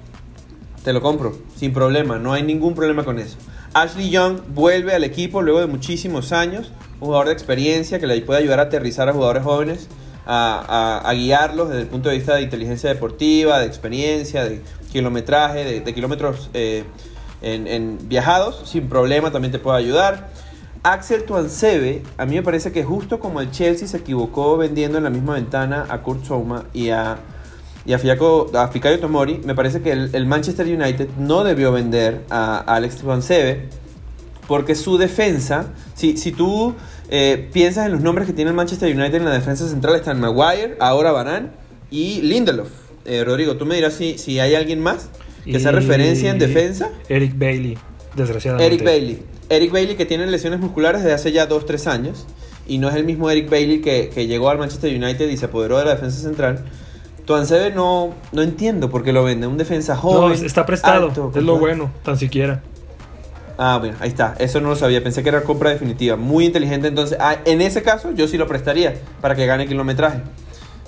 te lo compro, sin problema, no hay ningún problema con eso. Ashley Young vuelve al equipo luego de muchísimos años, un jugador de experiencia que le puede ayudar a aterrizar a jugadores jóvenes, a, guiarlos desde el punto de vista de inteligencia deportiva, de experiencia, de kilometraje, de, kilómetros eh, en, viajados, sin problema también te puede ayudar. Axel Tuansebe, a mí me parece que justo como el Chelsea se equivocó vendiendo en la misma ventana a Kurt Souma y a, y a, Fikayo Tomori, me parece que el, Manchester United no debió vender a, a Alex Tuansebe porque su defensa, si, si tú eh, piensas en los nombres que tiene el Manchester United en la defensa central, están Maguire, ahora Barán y Lindelof. Eh, Rodrigo, tú me dirás si, si hay alguien más que sea referencia en defensa. Eric Bailey, desgraciadamente. Eric Bailey. Eric Bailey que tiene lesiones musculares desde hace ya 2-3 años. Y no es el mismo Eric Bailey que, que, llegó al Manchester United y se apoderó de la defensa central. Tuansebe no, no entiendo por qué lo vende. Un defensa joven. No, está prestado. es lo bueno, tan siquiera. Ah, bueno, ahí está. Eso no lo sabía. Pensé que era compra definitiva. Muy inteligente. Entonces, ah, en ese caso, yo sí lo prestaría para que gane kilometraje.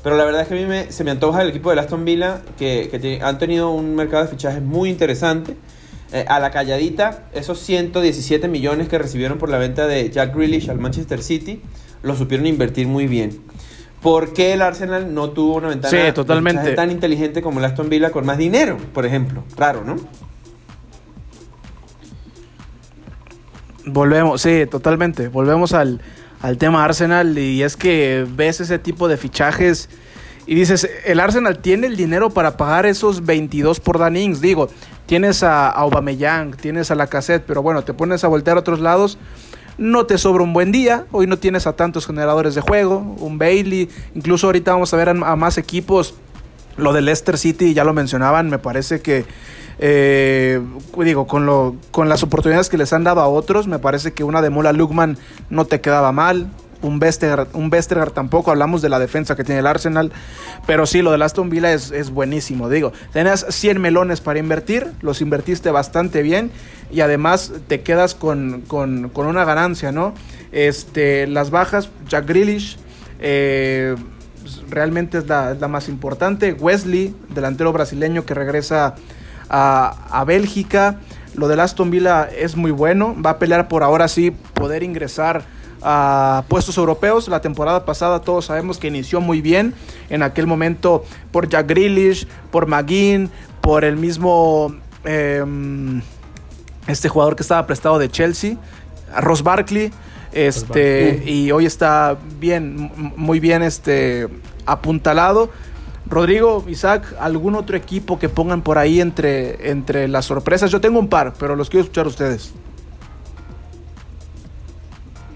Pero la verdad es que a mí se me antoja el equipo de Aston Villa, que, han tenido un mercado de fichajes muy interesante. Eh, a la calladita, esos 117 millones que recibieron por la venta de Jack Grealish al Manchester City, lo supieron invertir muy bien. ¿Por qué el Arsenal no tuvo una ventana totalmente. tan inteligente como el Aston Villa con más dinero, por ejemplo? Claro, ¿no? Volvemos, sí, totalmente. Volvemos al, tema Arsenal y es que ves ese tipo de fichajes y dices, el Arsenal tiene el dinero para pagar esos 22 por Dan Ings. Digo, tienes a, Aubameyang, tienes a Lacazette, pero bueno, te pones a voltear a otros lados, no te sobra un buen día. Hoy no tienes a tantos generadores de juego, un Bailey, incluso ahorita vamos a ver a, a más equipos. Lo de Leicester City, ya lo mencionaban, me parece que eh, digo, con, lo, con las oportunidades que les han dado a otros, me parece que una de Mola Lugman no te quedaba mal. Un Vestergaard, un tampoco, hablamos de la defensa que tiene el Arsenal, pero sí, lo de Aston Villa es, es buenísimo, digo, tenías 100 melones para invertir, los invertiste bastante bien y además te quedas con, una ganancia, ¿no? Este, las bajas, Jack Grealish, eh, realmente es la, es la, más importante, Wesley, delantero brasileño que regresa a, Bélgica. Lo del Aston Villa es muy bueno. Va a pelear por ahora sí poder ingresar a puestos europeos. La temporada pasada todos sabemos que inició muy bien. En aquel momento por Jack Grealish, por McGinn, por el mismo em, este jugador que estaba prestado de Chelsea, Ross Barkley. Este, y hoy está bien, muy bien este, apuntalado. Rodrigo, Isaac, ¿algún otro equipo que pongan por ahí entre, entre las sorpresas? Yo tengo un par, pero los quiero escuchar ustedes.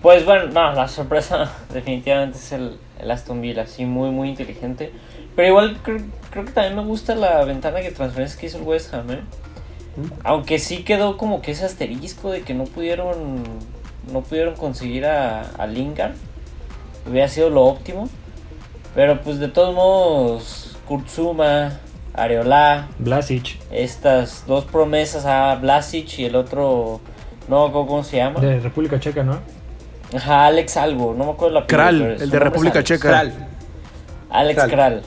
Pues bueno, no, la sorpresa [LAUGHS] definitivamente es el, el Aston Villa, sí, muy, muy inteligente. Pero igual creo, creo que también me gusta la ventana de transferencias que hizo el West Ham, ¿eh? Aunque sí quedó como que ese asterisco de que no pudieron no pudieron conseguir a, a Lingard. Hubiera sido lo óptimo. Pero pues de todos modos, Kurtzuma, Areola, Blasic. estas dos promesas a Blasic y el otro, no me acuerdo cómo se llama. De República Checa, ¿no? Ajá, Alex algo, no me acuerdo la Kral, el de República Checa. Kral. Alex Kral.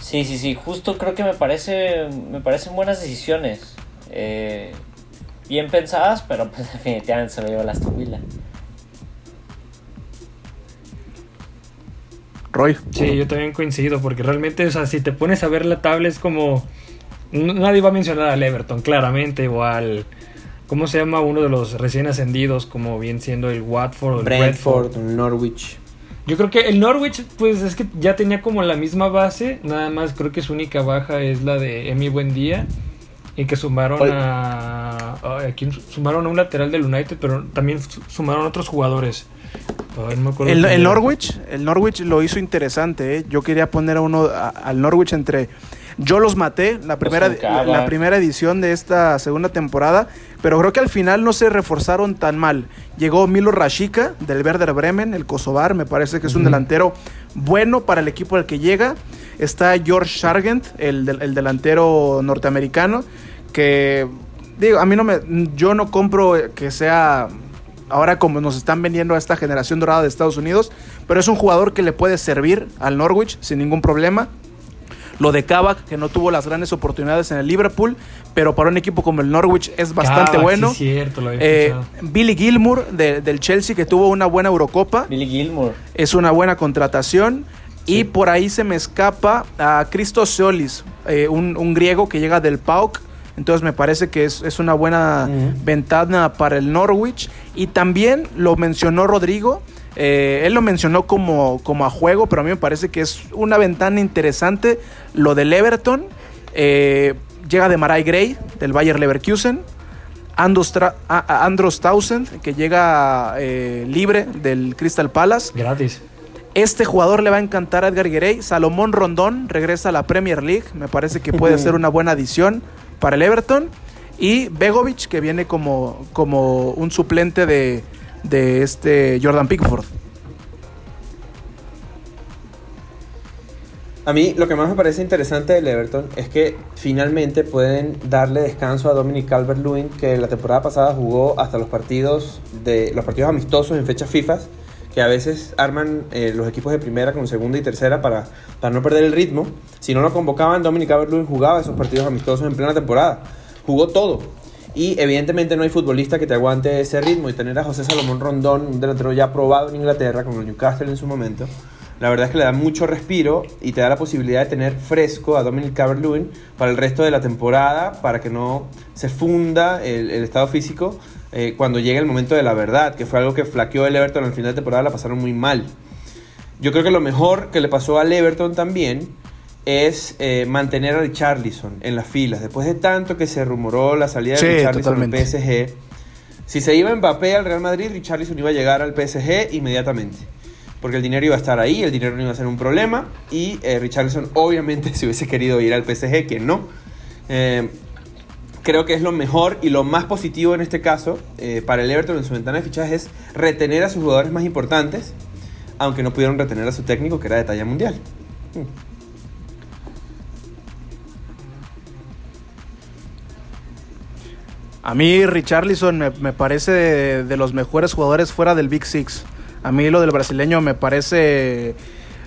Sí, sí, sí, justo creo que me parece me parecen buenas decisiones. Eh, bien pensadas, pero pues [LAUGHS] definitivamente se lo lleva la Aston Villa. Roy. Sí, yo también coincido, porque realmente, o sea, si te pones a ver la tabla es como... Nadie va a mencionar al Everton, claramente, o al... ¿Cómo se llama uno de los recién ascendidos, como bien siendo el Watford o el Brentford? Brentford, Norwich. Yo creo que el Norwich, pues es que ya tenía como la misma base, nada más creo que su única baja es la de Emi Buendía. Y que sumaron Oye. a, ¿a quién sumaron a un lateral del United, pero también su- sumaron otros jugadores. Ay, no me acuerdo El. Norwich, el Norwich lo hizo interesante. ¿eh? Yo quería poner a uno a- al Norwich entre. Yo los maté la primera, la, la primera edición de esta segunda temporada, pero creo que al final no se reforzaron tan mal. Llegó Milo Rashica del Werder Bremen, el Kosovar, me parece que es un delantero bueno para el equipo al que llega. Está George Sargent, el, el delantero norteamericano, que digo, a mí no me, yo no compro que sea ahora como nos están vendiendo a esta generación dorada de Estados Unidos, pero es un jugador que le puede servir al Norwich sin ningún problema. Lo de Kavak, que no tuvo las grandes oportunidades en el Liverpool, pero para un equipo como el Norwich es bastante Kavak, bueno. Sí, cierto, lo había Eh. Billy Gilmour de- del Chelsea, que tuvo una buena Eurocopa, Billy Gilmour. es una buena contratación. Y por ahí se me escapa a Christos Solis, eh, un, un griego que llega del PAOK. Entonces me parece que es, es una buena ventana para el Norwich. Y también lo mencionó Rodrigo. eh, él lo mencionó como, como a juego, pero a mí me parece que es una ventana interesante. Lo del Everton. eh, llega de Marai Gray, del Bayer Leverkusen. Andros, Andros Townsend, que llega libre del Crystal Palace. Gratis. Este jugador le va a encantar a Edgar Guerrey. Salomón Rondón regresa a la Premier League. Me parece que puede [LAUGHS] ser una buena adición para el Everton. Y Begovic, que viene como, como un suplente de, de este Jordan Pickford. A mí lo que más me parece interesante del Everton es que finalmente pueden darle descanso a Dominic Calvert-Lewin que la temporada pasada jugó hasta los partidos de los partidos amistosos en fechas FIFA que a veces arman eh, los equipos de primera con segunda y tercera para, para no perder el ritmo. Si no lo convocaban, Dominic Calvert-Lewin jugaba esos partidos amistosos en plena temporada. Jugó todo. Y evidentemente no hay futbolista que te aguante ese ritmo. Y tener a José Salomón Rondón, un delantero ya probado en Inglaterra, con el Newcastle en su momento, la verdad es que le da mucho respiro y te da la posibilidad de tener fresco a Dominic Calvert-Lewin para el resto de la temporada, para que no se funda el, el estado físico eh, cuando llegue el momento de la verdad, que fue algo que flaqueó el Everton al final de temporada, la pasaron muy mal. Yo creo que lo mejor que le pasó al Everton también es eh, mantener a Richarlison en las filas. Después de tanto que se rumoró la salida Sí, de Richarlison al. PSG, si se iba Mbappé al Real Madrid, Richarlison iba a llegar al PSG inmediatamente. Porque el dinero iba a estar ahí, el dinero no iba a ser un problema. Y eh, Richarlison, obviamente, [LAUGHS] si hubiese querido ir al PSG, que no. Eh, creo que es lo mejor y lo más positivo en este caso eh, para el Everton en su ventana de fichajes es retener a sus jugadores más importantes, aunque no pudieron retener a su técnico, que era de talla mundial. A mí Richarlison me, me parece de, de los mejores jugadores fuera del Big Six. A mí lo del brasileño me parece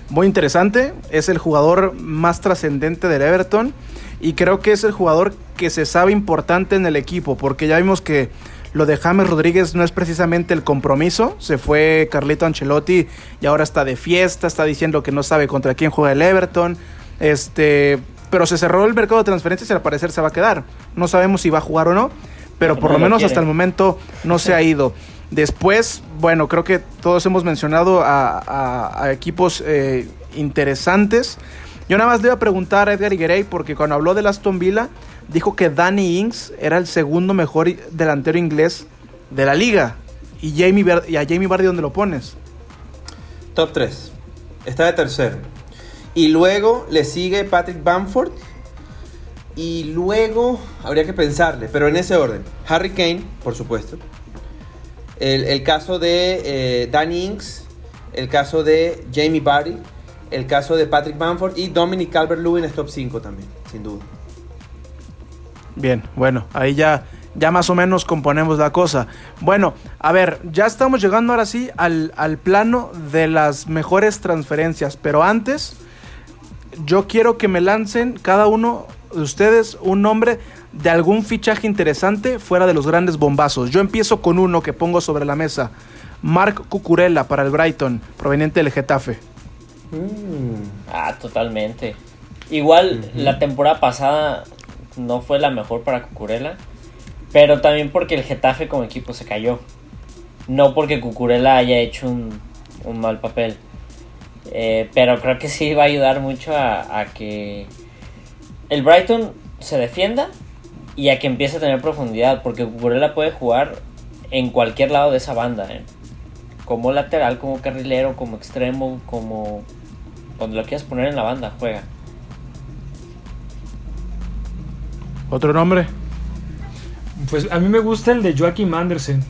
muy interesante. Es el jugador más trascendente del Everton. Y creo que es el jugador que se sabe importante en el equipo. Porque ya vimos que lo de James Rodríguez no es precisamente el compromiso. Se fue Carlito Ancelotti y ahora está de fiesta. Está diciendo que no sabe contra quién juega el Everton. Este, pero se cerró el mercado de transferencias y al parecer se va a quedar. No sabemos si va a jugar o no. Pero por No lo menos hasta el momento no se ha ido. Después, bueno, creo que todos hemos mencionado a, a- a equipos eh, interesantes. Yo nada más le iba a preguntar a Edgar Higuerey porque cuando habló del Aston Villa dijo que Danny Ings era el segundo mejor delantero inglés de la liga. Y, Jamie y a Jamie Vardy, ¿dónde lo pones? Top 3. Está de tercero. Y luego le sigue Patrick Bamford. Y luego habría que pensarle, pero en ese orden. Harry Kane, por supuesto. El, caso de eh, Danny Inks. El caso de Jamie Barry. El caso de Patrick Bamford. Y Dominic Calvert-Lewin es top 5 también, sin duda. Bien, bueno, ahí ya ya más o menos componemos la cosa. Bueno, a ver, ya estamos llegando ahora sí al, plano de las mejores transferencias, pero antes yo quiero que me lancen cada uno de ustedes un nombre de algún fichaje interesante fuera de los grandes bombazos. Yo empiezo con uno que pongo sobre la mesa. Mark Cucurella para el Brighton, proveniente del Getafe. Mm. Ah, totalmente. Igual la temporada pasada no fue la mejor para Cucurella. Pero también porque el Getafe como equipo se cayó. No porque Cucurella haya hecho un, mal papel. Eh, pero creo que sí va a ayudar mucho a, que el Brighton se defienda y a que empiece a tener profundidad. Porque Cucurella puede jugar en cualquier lado de esa banda. ¿eh? Como lateral, como carrilero, como extremo, como... Cuando lo quieras poner en la banda, juega. ¿Otro nombre? Pues a mí me gusta el de Joaquim Andersen,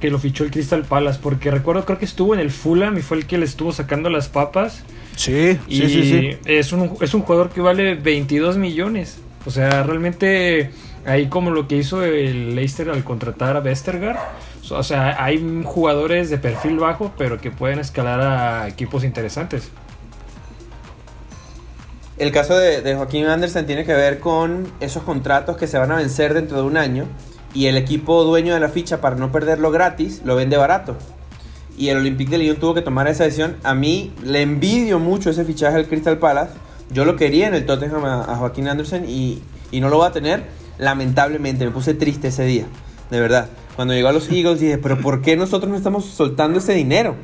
que lo fichó el Crystal Palace, porque recuerdo, creo que estuvo en el Fulham y fue el que le estuvo sacando las papas. Sí, sí, sí, Es un, es un jugador que vale 22 millones. O sea, realmente ahí como lo que hizo el Leicester al contratar a Westergaard. O sea, hay jugadores de perfil bajo, pero que pueden escalar a equipos interesantes. El caso de, Joaquín Andersen tiene que ver con esos contratos que se van a vencer dentro de un año y el equipo dueño de la ficha para no perderlo gratis lo vende barato. Y el Olympique de Lyon tuvo que tomar esa decisión. A mí le envidio mucho ese fichaje del Crystal Palace. Yo lo quería en el Tottenham a, Joaquín Andersen y, y, no lo va a tener. Lamentablemente, me puse triste ese día. De verdad. Cuando llegó a los Eagles dije, pero ¿por qué nosotros no estamos soltando ese dinero?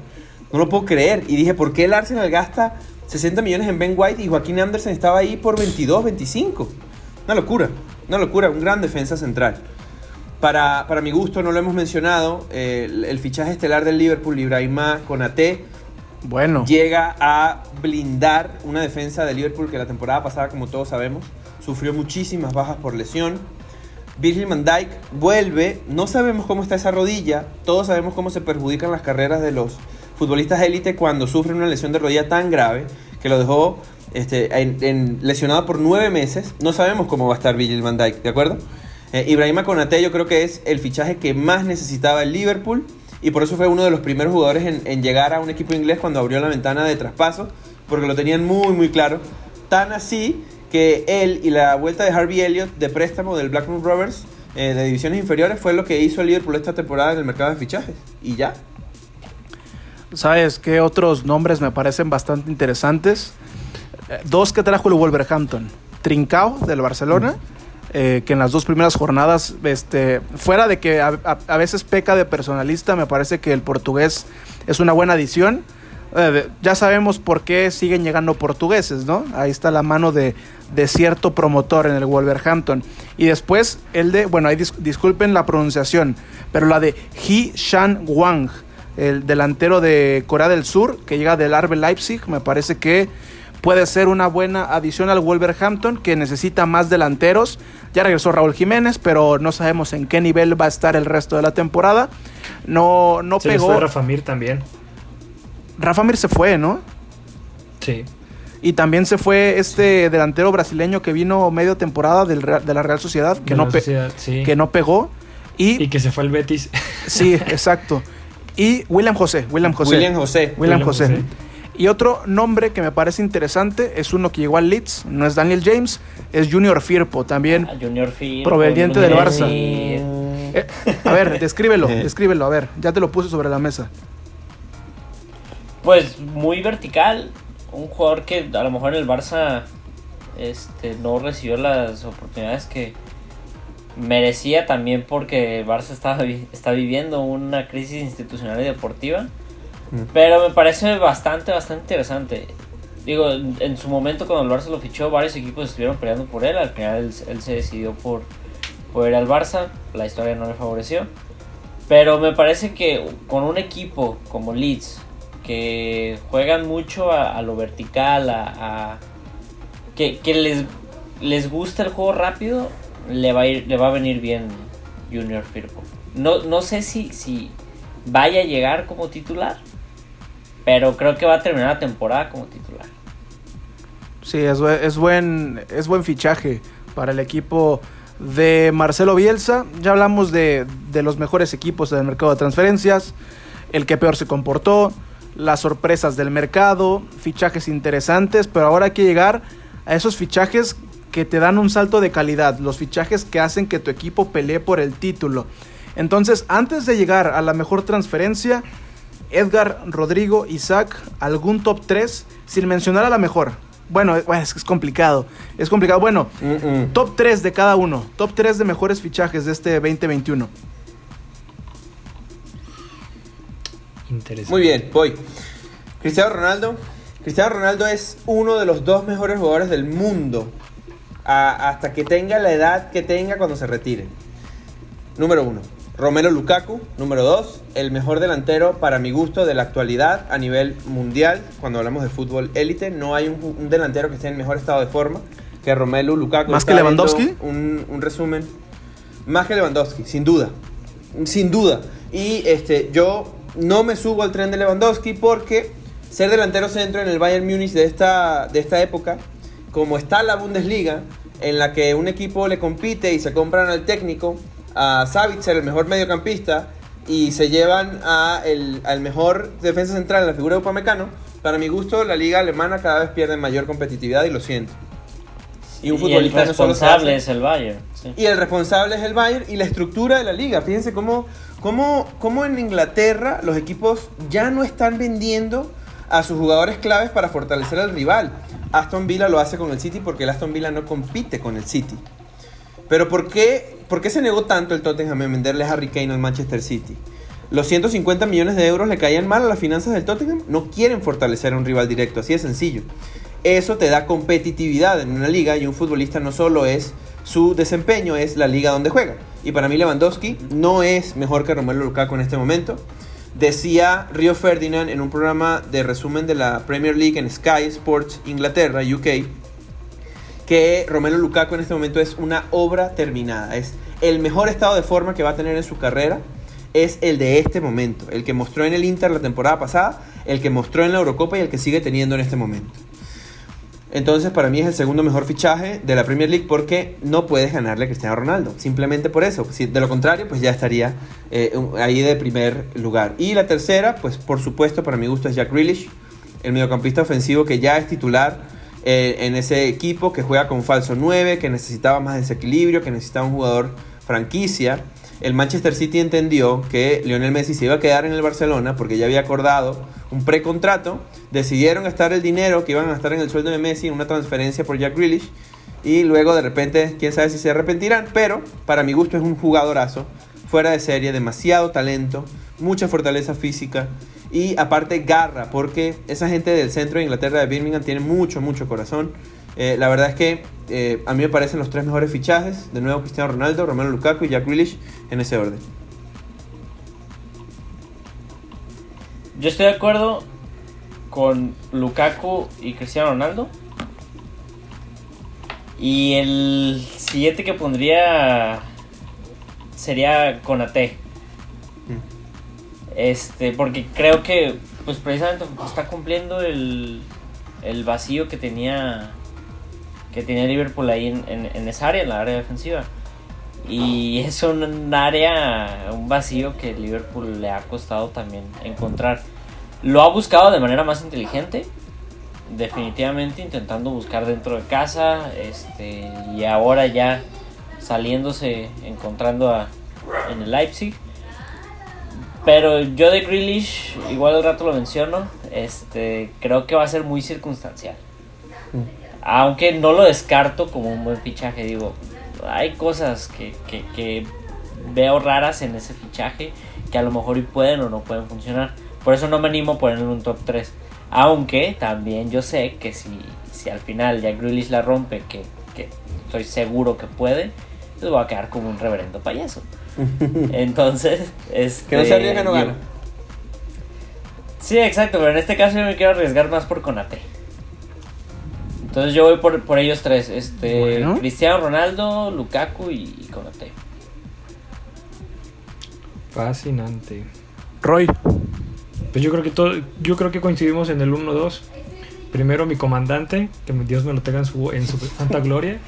No lo puedo creer. Y dije, ¿por qué el Arsenal gasta 60 millones en Ben White y Joaquín Anderson estaba ahí por 22, 25. Una locura, una locura, un gran defensa central. Para, para mi gusto, no lo hemos mencionado, el, fichaje estelar del Liverpool, Ibrahima Konate, bueno. llega a blindar una defensa de Liverpool que la temporada pasada, como todos sabemos, sufrió muchísimas bajas por lesión. Virgil van Dijk vuelve, no sabemos cómo está esa rodilla, todos sabemos cómo se perjudican las carreras de los futbolistas élite cuando sufren una lesión de rodilla tan grave que lo dejó este, lesionado por nueve meses. No sabemos cómo va a estar Virgil van Dijk, ¿de acuerdo? Eh, Ibrahima yo creo que es el fichaje que más necesitaba el Liverpool y por eso fue uno de los primeros jugadores en, en, llegar a un equipo inglés cuando abrió la ventana de traspaso, porque lo tenían muy muy claro. Tan así que él y la vuelta de Harvey Elliott de préstamo del Blackburn Rovers eh, de divisiones inferiores fue lo que hizo el Liverpool esta temporada en el mercado de fichajes. Y ya, ¿Sabes qué otros nombres me parecen bastante interesantes? Eh, dos que trajo el Wolverhampton. Trincao del Barcelona, eh, que en las dos primeras jornadas, este, fuera de que a, veces peca de personalista, me parece que el portugués es una buena adición. Eh, ya sabemos por qué siguen llegando portugueses, ¿no? Ahí está la mano de, cierto promotor en el Wolverhampton. Y después el de, bueno, ahí disculpen la pronunciación, pero la de He Shan Wang el delantero de Corea del Sur, que llega del Arbe Leipzig. Me parece que puede ser una buena adición al Wolverhampton, que necesita más delanteros. Ya regresó Raúl Jiménez, pero no sabemos en qué nivel va a estar el resto de la temporada. No, no se pegó. fue Rafa Mir también. Rafa Mir se fue, ¿no? Sí. Y también se fue este delantero brasileño que vino medio temporada del de la Real Sociedad, que, no, que no pegó. Y, y que se fue al Betis. Sí, [LAUGHS] exacto. Y William José. William José. William José. William, José. Y otro nombre que me parece interesante es uno que llegó al Leeds, no es Daniel James, es Junior Firpo, también ah, Junior Firpo, proveniente del Barça. Eh, a ver, [LAUGHS] descríbelo, [LAUGHS] descríbelo, a ver, ya te lo puse sobre la mesa. Pues muy vertical, un jugador que a lo mejor en el Barça este, no recibió las oportunidades que, merecía también porque Barça está, está viviendo una crisis institucional y deportiva. Mm. Pero me parece bastante, bastante interesante. Digo, en, su momento cuando el Barça lo fichó, varios equipos estuvieron peleando por él. Al final él, se decidió por, por ir al Barça. La historia no le favoreció. Pero me parece que con un equipo como Leeds, que juegan mucho a, lo vertical, a, que, les, les gusta el juego rápido, le va a, ir, le va a venir bien Junior Firpo. No, no sé si, si vaya a llegar como titular, pero creo que va a terminar la temporada como titular. Sí, es, es, buen, es buen fichaje para el equipo de Marcelo Bielsa. Ya hablamos de, de los mejores equipos del mercado de transferencias, el que peor se comportó, las sorpresas del mercado, fichajes interesantes, pero ahora hay que llegar a esos fichajes que te dan un salto de calidad, los fichajes que hacen que tu equipo pelee por el título. Entonces, antes de llegar a la mejor transferencia, Edgar, Rodrigo, Isaac, algún top 3, sin mencionar a la mejor. Bueno, es, es complicado. Es complicado. Bueno, top 3 de cada uno. Top 3 de mejores fichajes de este 2021. Muy bien, voy. Cristiano Ronaldo. Cristiano Ronaldo es uno de los dos mejores jugadores del mundo hasta que tenga la edad que tenga cuando se retire. Número uno. Romero Lukaku, número dos, el mejor delantero para mi gusto de la actualidad a nivel mundial. Cuando hablamos de fútbol élite, no hay un, delantero que esté en mejor estado de forma que Romelu Lukaku. ¿Más que Lewandowski? Un, un, resumen. Más que Lewandowski, sin duda. Sin duda. Y este, yo no me subo al tren de Lewandowski porque ser delantero centro en el Bayern Múnich de esta, de esta época, como está la Bundesliga, en la que un equipo le compite y se compran al técnico, a Savitzer, el mejor mediocampista, y se llevan a el, al mejor defensa central en la figura de Upamecano, para mi gusto la liga alemana cada vez pierde mayor competitividad y lo siento. Y un futbolista el responsable es el Bayern. Y el responsable es el Bayern y la estructura de la liga. Fíjense cómo ¿Cómo, en Inglaterra los equipos ya no están vendiendo a sus jugadores claves para fortalecer al rival? Aston Villa lo hace con el City porque el Aston Villa no compite con el City. Pero ¿por qué, por qué se negó tanto el Tottenham en venderle a Harry Kane al Manchester City? Los 150 millones de euros le caían mal a las finanzas del Tottenham. No quieren fortalecer a un rival directo, así de sencillo. Eso te da competitividad en una liga y un futbolista no solo es su desempeño, es la liga donde juega. Y para mí Lewandowski no es mejor que Romelu Lukaku en este momento. Decía Rio Ferdinand en un programa de resumen de la Premier League en Sky Sports Inglaterra, UK, que Romelu Lukaku en este momento es una obra terminada. Es el mejor estado de forma que va a tener en su carrera. Es el de este momento, el que mostró en el Inter la temporada pasada, el que mostró en la Eurocopa y el que sigue teniendo en este momento. Entonces para mí es el segundo mejor fichaje de la Premier League porque no puedes ganarle a Cristiano Ronaldo. Simplemente por eso. Si de lo contrario, pues ya estaría eh, ahí de primer lugar. Y la tercera, pues por supuesto para mi gusto es Jack Grealish, el mediocampista ofensivo que ya es titular eh, en ese equipo, que juega con falso 9, que necesitaba más desequilibrio, que necesitaba un jugador franquicia. El Manchester City entendió que Lionel Messi se iba a quedar en el Barcelona porque ya había acordado un precontrato, decidieron gastar el dinero que iban a gastar en el sueldo de Messi en una transferencia por Jack Grealish y luego de repente, quién sabe si se arrepentirán, pero para mi gusto es un jugadorazo, fuera de serie, demasiado talento, mucha fortaleza física y aparte garra, porque esa gente del centro de Inglaterra de Birmingham tiene mucho, mucho corazón. Eh, la verdad es que eh, a mí me parecen los tres mejores fichajes, de nuevo Cristiano Ronaldo, Romero Lukaku y Jack Grealish en ese orden. Yo estoy de acuerdo con Lukaku y Cristiano Ronaldo. Y el siguiente que pondría sería Conate. Mm. Este, porque creo que pues precisamente está cumpliendo el, el vacío que tenía que tenía Liverpool ahí en, esa área, en la área defensiva. Y [LAUGHS] es un área, un vacío que Liverpool le ha costado también encontrar. Lo ha buscado de manera más inteligente, definitivamente intentando buscar dentro de casa, este, y ahora ya saliéndose, encontrando a, en el Leipzig. Pero yo de Grealish, igual al rato lo menciono, este, creo que va a ser muy circunstancial. Mm. Aunque no lo descarto como un buen fichaje, digo, hay cosas que, que, veo raras en ese fichaje que a lo mejor pueden o no pueden funcionar. Por eso no me animo a ponerlo en un top 3. Aunque también yo sé que si, si al final Jack Grealish la rompe, que, estoy seguro que puede, pues voy a quedar como un reverendo payaso. [LAUGHS] Entonces, este, que no se arriesga no gana. Sí, exacto, pero en este caso yo me quiero arriesgar más por Conate. Entonces yo voy por, por ellos tres, este Bueno. Cristiano Ronaldo, Lukaku y, y Konate. Fascinante. Roy. Pues yo creo que todo, yo creo que coincidimos en el 1-2. Primero mi comandante, que Dios me lo tenga en su, en su santa [LAUGHS] gloria.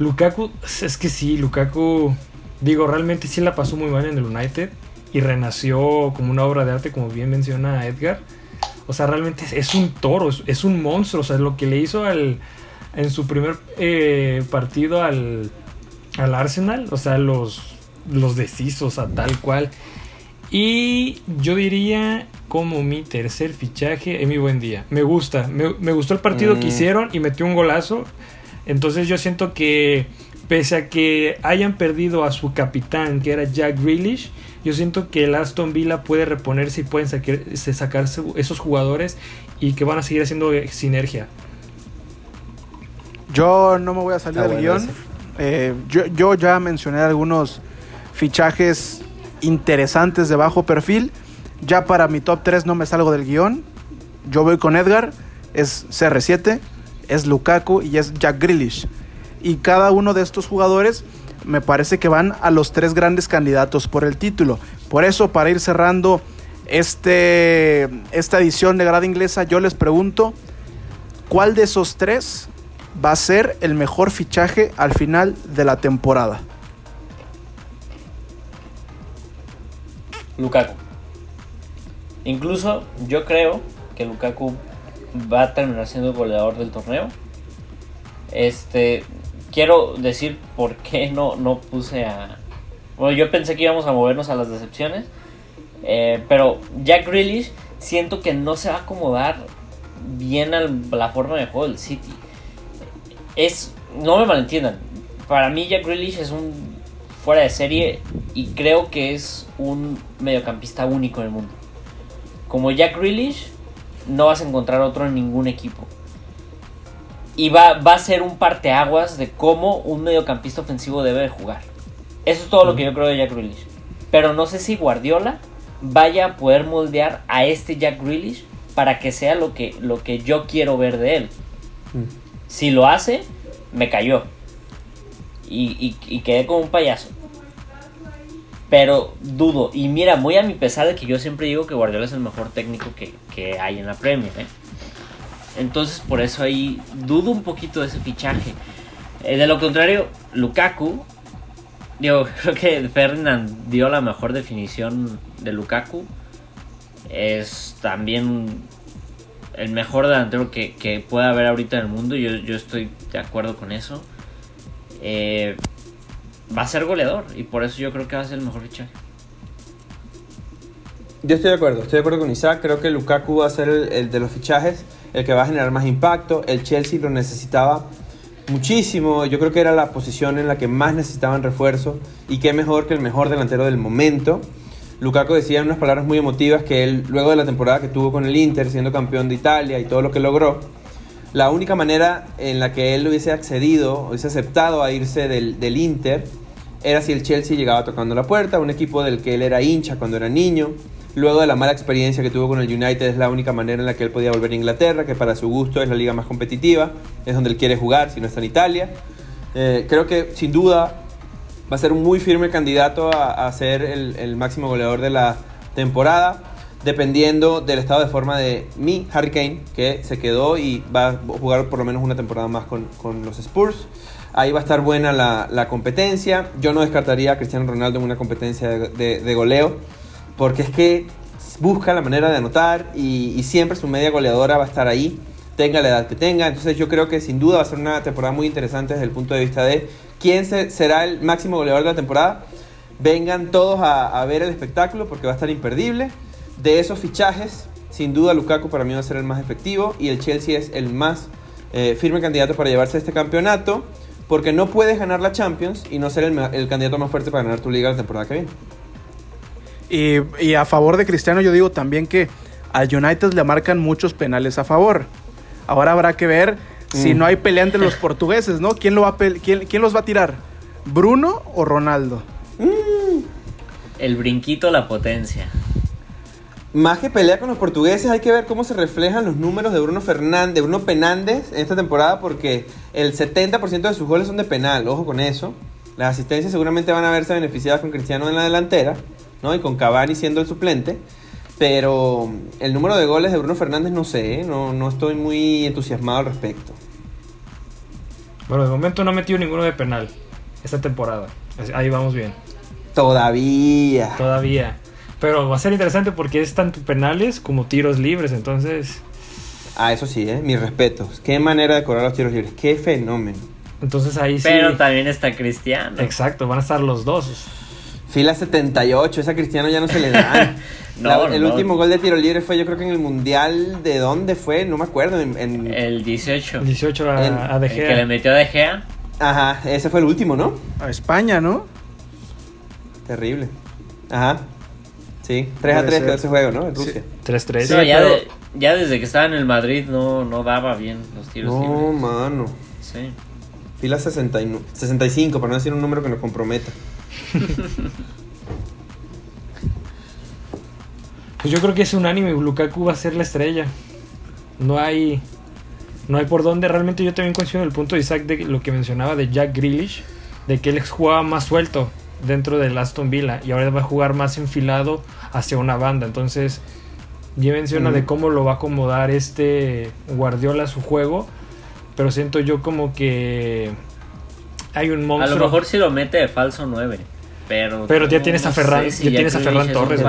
Lukaku, es que sí, Lukaku, digo, realmente sí la pasó muy mal en el United y renació como una obra de arte, como bien menciona Edgar. O sea, realmente es, es un toro, es, es un monstruo. O sea, lo que le hizo al, en su primer eh, partido al, al Arsenal, o sea, los, los deshizo, o sea, tal cual. Y yo diría como mi tercer fichaje en mi buen día. Me gusta, me, me gustó el partido Mm. que hicieron y metió un golazo. Entonces yo siento que pese a que hayan perdido a su capitán, que era Jack Grealish, yo siento que el Aston Villa puede reponerse y pueden sacar, se- sacarse esos jugadores y que van a seguir haciendo eh, sinergia. Yo no me voy a salir Está del bueno guion. Eh, yo, yo ya mencioné algunos fichajes interesantes de bajo perfil. Ya para mi top 3 no me salgo del guion. Yo voy con Edgar, es CR7, es Lukaku y es Jack Grealish. Y cada uno de estos jugadores me parece que van a los tres grandes candidatos por el título. Por eso, para ir cerrando este, esta edición de Grada Inglesa, yo les pregunto, ¿cuál de esos tres va a ser el mejor fichaje al final de la temporada? Lukaku. Incluso yo creo que Lukaku va a terminar siendo el goleador del torneo. Este, quiero decir por qué no, no puse a... Bueno, yo pensé que íbamos a movernos a las decepciones. eh, pero Jack Grealish siento que no se va a acomodar bien a la forma de juego del City. Es, no me malentiendan, para mí Jack Grealish es un fuera de serie y creo que es un mediocampista único en el mundo. Como Jack Grealish, no vas a encontrar otro en ningún equipo. Y va, va a ser un parteaguas de cómo un mediocampista ofensivo debe de jugar. Eso es todo lo que yo creo de Jack Grealish. Pero no sé si Guardiola vaya a poder moldear a este Jack Grealish para que sea lo que, lo que yo quiero ver de él. Si lo hace, me cayó. Y, y- y quedé como un payaso. Pero dudo. Y mira, muy a mi pesar de que yo siempre digo que Guardiola es el mejor técnico que, que hay en la Premier. ¿eh? Entonces por eso ahí dudo un poquito de ese fichaje. Eh, de lo contrario, Lukaku. Digo, [LAUGHS] creo que Ferdinand dio la mejor definición de Lukaku. Es también el mejor delantero que, que pueda haber ahorita en el mundo. Yo, yo estoy de acuerdo con eso. Eh, va a ser goleador y por eso yo creo que va a ser el mejor fichaje. Yo estoy de acuerdo, estoy de acuerdo con Isaac. Creo que Lukaku va a ser el de los fichajes, el que va a generar más impacto. El Chelsea lo necesitaba muchísimo. Yo creo que era la posición en la que más necesitaban refuerzo. Y qué mejor que el mejor delantero del momento. Lukaku decía en unas palabras muy emotivas que él, luego de la temporada que tuvo con el Inter, siendo campeón de Italia y todo lo que logró, la única manera en la que él hubiese accedido, hubiese aceptado a irse del, del Inter, era si el Chelsea llegaba tocando la puerta, un equipo del que él era hincha cuando era niño. Luego de la mala experiencia que tuvo con el United, es la única manera en la que él podía volver a Inglaterra, que para su gusto es la liga más competitiva, es donde él quiere jugar, si no está en Italia. Eh, creo que sin duda va a ser un muy firme candidato a, ser el, máximo goleador de la temporada, dependiendo del estado de forma de mi Harry Kane, que se quedó y va a jugar por lo menos una temporada más con, con los Spurs. Ahí va a estar buena la, la competencia. Yo no descartaría a Cristiano Ronaldo en una competencia de goleo, porque es que busca la manera de anotar y, siempre su media goleadora va a estar ahí, tenga la edad que tenga. Entonces yo creo que sin duda va a ser una temporada muy interesante desde el punto de vista de quién se- será el máximo goleador de la temporada. Vengan todos a, ver el espectáculo porque va a estar imperdible. De esos fichajes, sin duda Lukaku para mí va a ser el más efectivo y el Chelsea es el más eh, firme candidato para llevarse este campeonato porque no puedes ganar la Champions y no ser el candidato más fuerte para ganar tu liga la temporada que viene. Y, y a favor de Cristiano yo digo también que al United le marcan muchos penales a favor. Ahora habrá que ver si Mm. no hay pelea entre los [LAUGHS] portugueses, ¿no? ¿Quién, lo va a pel- quién, quién los va a tirar? ¿Bruno o Ronaldo? El brinquito, la potencia. Más que pelea con los portugueses, hay que ver cómo se reflejan los números de Bruno Fernández, de Bruno Penández en esta temporada, porque el 70% de sus goles son de penal, ojo con eso. Las asistencias seguramente van a verse beneficiadas con Cristiano en la delantera, ¿no? Y con Cavani siendo el suplente. Pero el número de goles de Bruno Fernández no sé, ¿eh? no, no estoy muy entusiasmado al respecto. Bueno, de momento no ha metido ninguno de penal esta temporada. Ahí vamos bien. Todavía. Todavía. Pero va a ser interesante porque es tanto penales como tiros libres, entonces... Ah, eso sí, ¿eh? mis respetos. Qué manera de cobrar los tiros libres. Qué fenómeno. Entonces ahí sí... Pero también está Cristiano. Exacto, van a estar los dos. Fila 78, esa Cristiano ya no se le da. [LAUGHS] no, el último gol de tiro libre fue yo creo que en el Mundial, ¿de dónde fue? No me acuerdo. En, el 18. El 18 a, a De Gea. El que le metió a De Gea. Ajá, ese fue el último, ¿no? A España, ¿no? Terrible. Ajá. Sí, 3 a 3 quedó ese juego, ¿no? En Rusia. 3-3. Sí, ya, ya, desde que estaba en el Madrid no, no daba bien los tiros no, libres. No, mano. Sí. Fila 69, 65, para no decir un número que nos comprometa. Pues yo creo que es unánime. Lukaku va a ser la estrella. No hay. No hay por dónde. Realmente yo también coincido en el punto de Isaac de lo que mencionaba de Jack Grealish. De que él jugaba más suelto dentro del Aston Villa. Y ahora va a jugar más enfilado hacia una banda. Entonces, bien menciona de cómo lo va a acomodar este Guardiola a su juego. Pero siento yo como que hay un monstruo. A lo mejor si lo mete de falso 9. Pero, pero ya tienes a Ferran, ya tienes a Ferran Torres.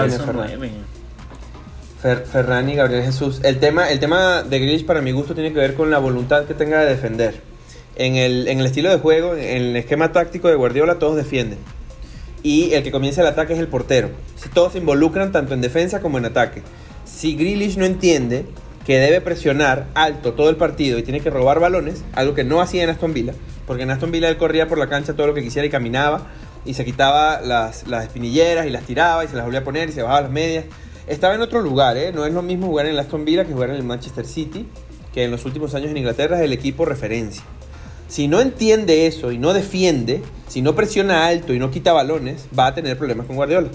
Ferran y Gabriel Jesús. El tema, el tema de Grealish para mi gusto tiene que ver con la voluntad que tenga de defender. En el, en el estilo de juego, en el esquema táctico de Guardiola, todos defienden. Y el que comienza el ataque es el portero. Si todos se involucran tanto en defensa como en ataque. Si Grealish no entiende que debe presionar alto todo el partido y tiene que robar balones, algo que no hacía en Aston Villa, porque en Aston Villa él corría por la cancha todo lo que quisiera y caminaba y se quitaba las, las espinilleras y las tiraba y se las volvía a poner y se bajaba las medias. Estaba en otro lugar, ¿eh? no es lo mismo jugar en el Aston Villa que jugar en el Manchester City, que en los últimos años en Inglaterra es el equipo referencia. Si no entiende eso y no defiende, si no presiona alto y no quita balones, va a tener problemas con Guardiola.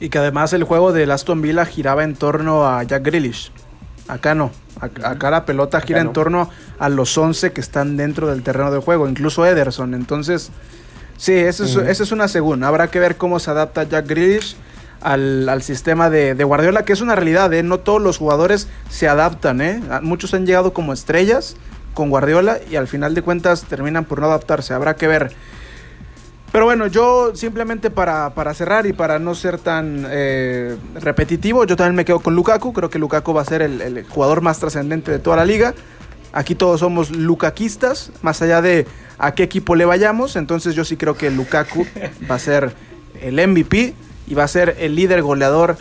Y que además el juego del Aston Villa giraba en torno a Jack Grealish. Acá no. Acá la pelota gira en torno a los 11 que están dentro del terreno de juego, incluso Ederson. Entonces, sí, eso es, es una segunda. Habrá que ver cómo se adapta Jack Grealish al, sistema de, Guardiola, que es una realidad. ¿eh? No todos los jugadores se adaptan. ¿eh? Muchos han llegado como estrellas con Guardiola y al final de cuentas terminan por no adaptarse. Habrá que ver pero bueno, yo simplemente para, cerrar y para no ser tan eh, repetitivo, yo también me quedo con Lukaku. Creo que Lukaku va a ser el, jugador más trascendente de toda la liga. Aquí todos somos lukaquistas, más allá de a qué equipo le vayamos. Entonces yo sí creo que Lukaku va a ser el MVP y va a ser el líder goleador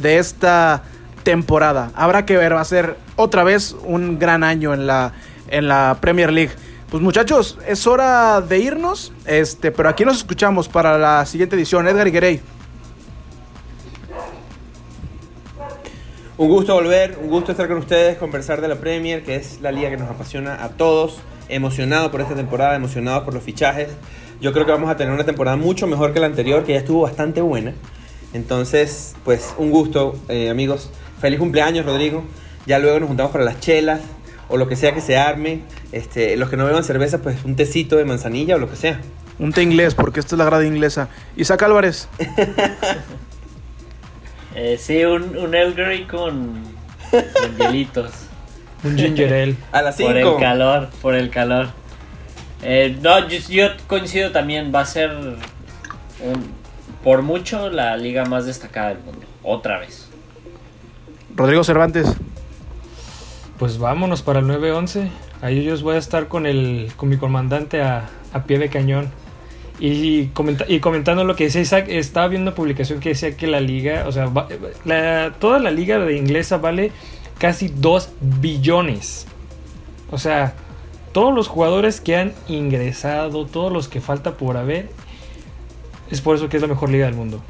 de esta temporada. Habrá que ver, va a ser otra vez un gran año en la, en la Premier League. Pues muchachos, es hora de irnos, este, pero aquí nos escuchamos para la siguiente edición. Edgar Iguerey. Un gusto volver, un gusto estar con ustedes, conversar de la Premier, que es la liga que nos apasiona a todos. Emocionado por esta temporada, emocionado por los fichajes. Yo creo que vamos a tener una temporada mucho mejor que la anterior, que ya estuvo bastante buena. Entonces, pues un gusto, eh, amigos. Feliz cumpleaños, Rodrigo. Ya luego nos juntamos para las chelas o lo que sea que se arme. Este, los que no beban cerveza, pues un tecito de manzanilla o lo que sea. Un té inglés, porque esta es la grada inglesa. Isaac Álvarez. [LAUGHS] eh, sí, un, un El Grey con, con hielitos. Un ginger ale. A las 5. Por el calor, por el calor. Eh, no, yo, yo, coincido también, va a ser un, por mucho la liga más destacada del mundo. Otra vez. Rodrigo Cervantes pues vámonos para el 911. Ahí yo voy a estar con, el, con mi comandante a, pie de cañón. Y, y comentando lo que decía Isaac, estaba viendo una publicación que decía que la liga, o sea, toda la liga de inglesa vale casi 2 billones. O sea, todos los jugadores que han ingresado, todos los que falta por haber, es por eso que es la mejor liga del mundo.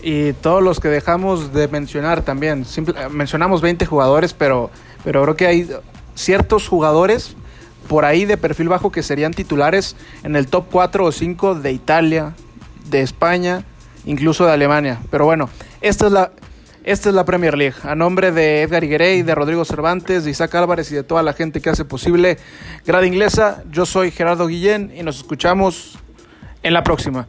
Y todos los que dejamos de mencionar también. mencionamos 20 jugadores, pero pero creo que hay ciertos jugadores por ahí de perfil bajo que serían titulares en el top 4 o 5 de Italia, de España incluso de Alemania. Pero bueno, esta es la, esta es la Premier League. A nombre de Edgar Higuerey, de Rodrigo Cervantes, de Isaac Álvarez y de toda la gente que hace posible Grada Inglesa, yo soy Gerardo Guillén y nos escuchamos en la próxima.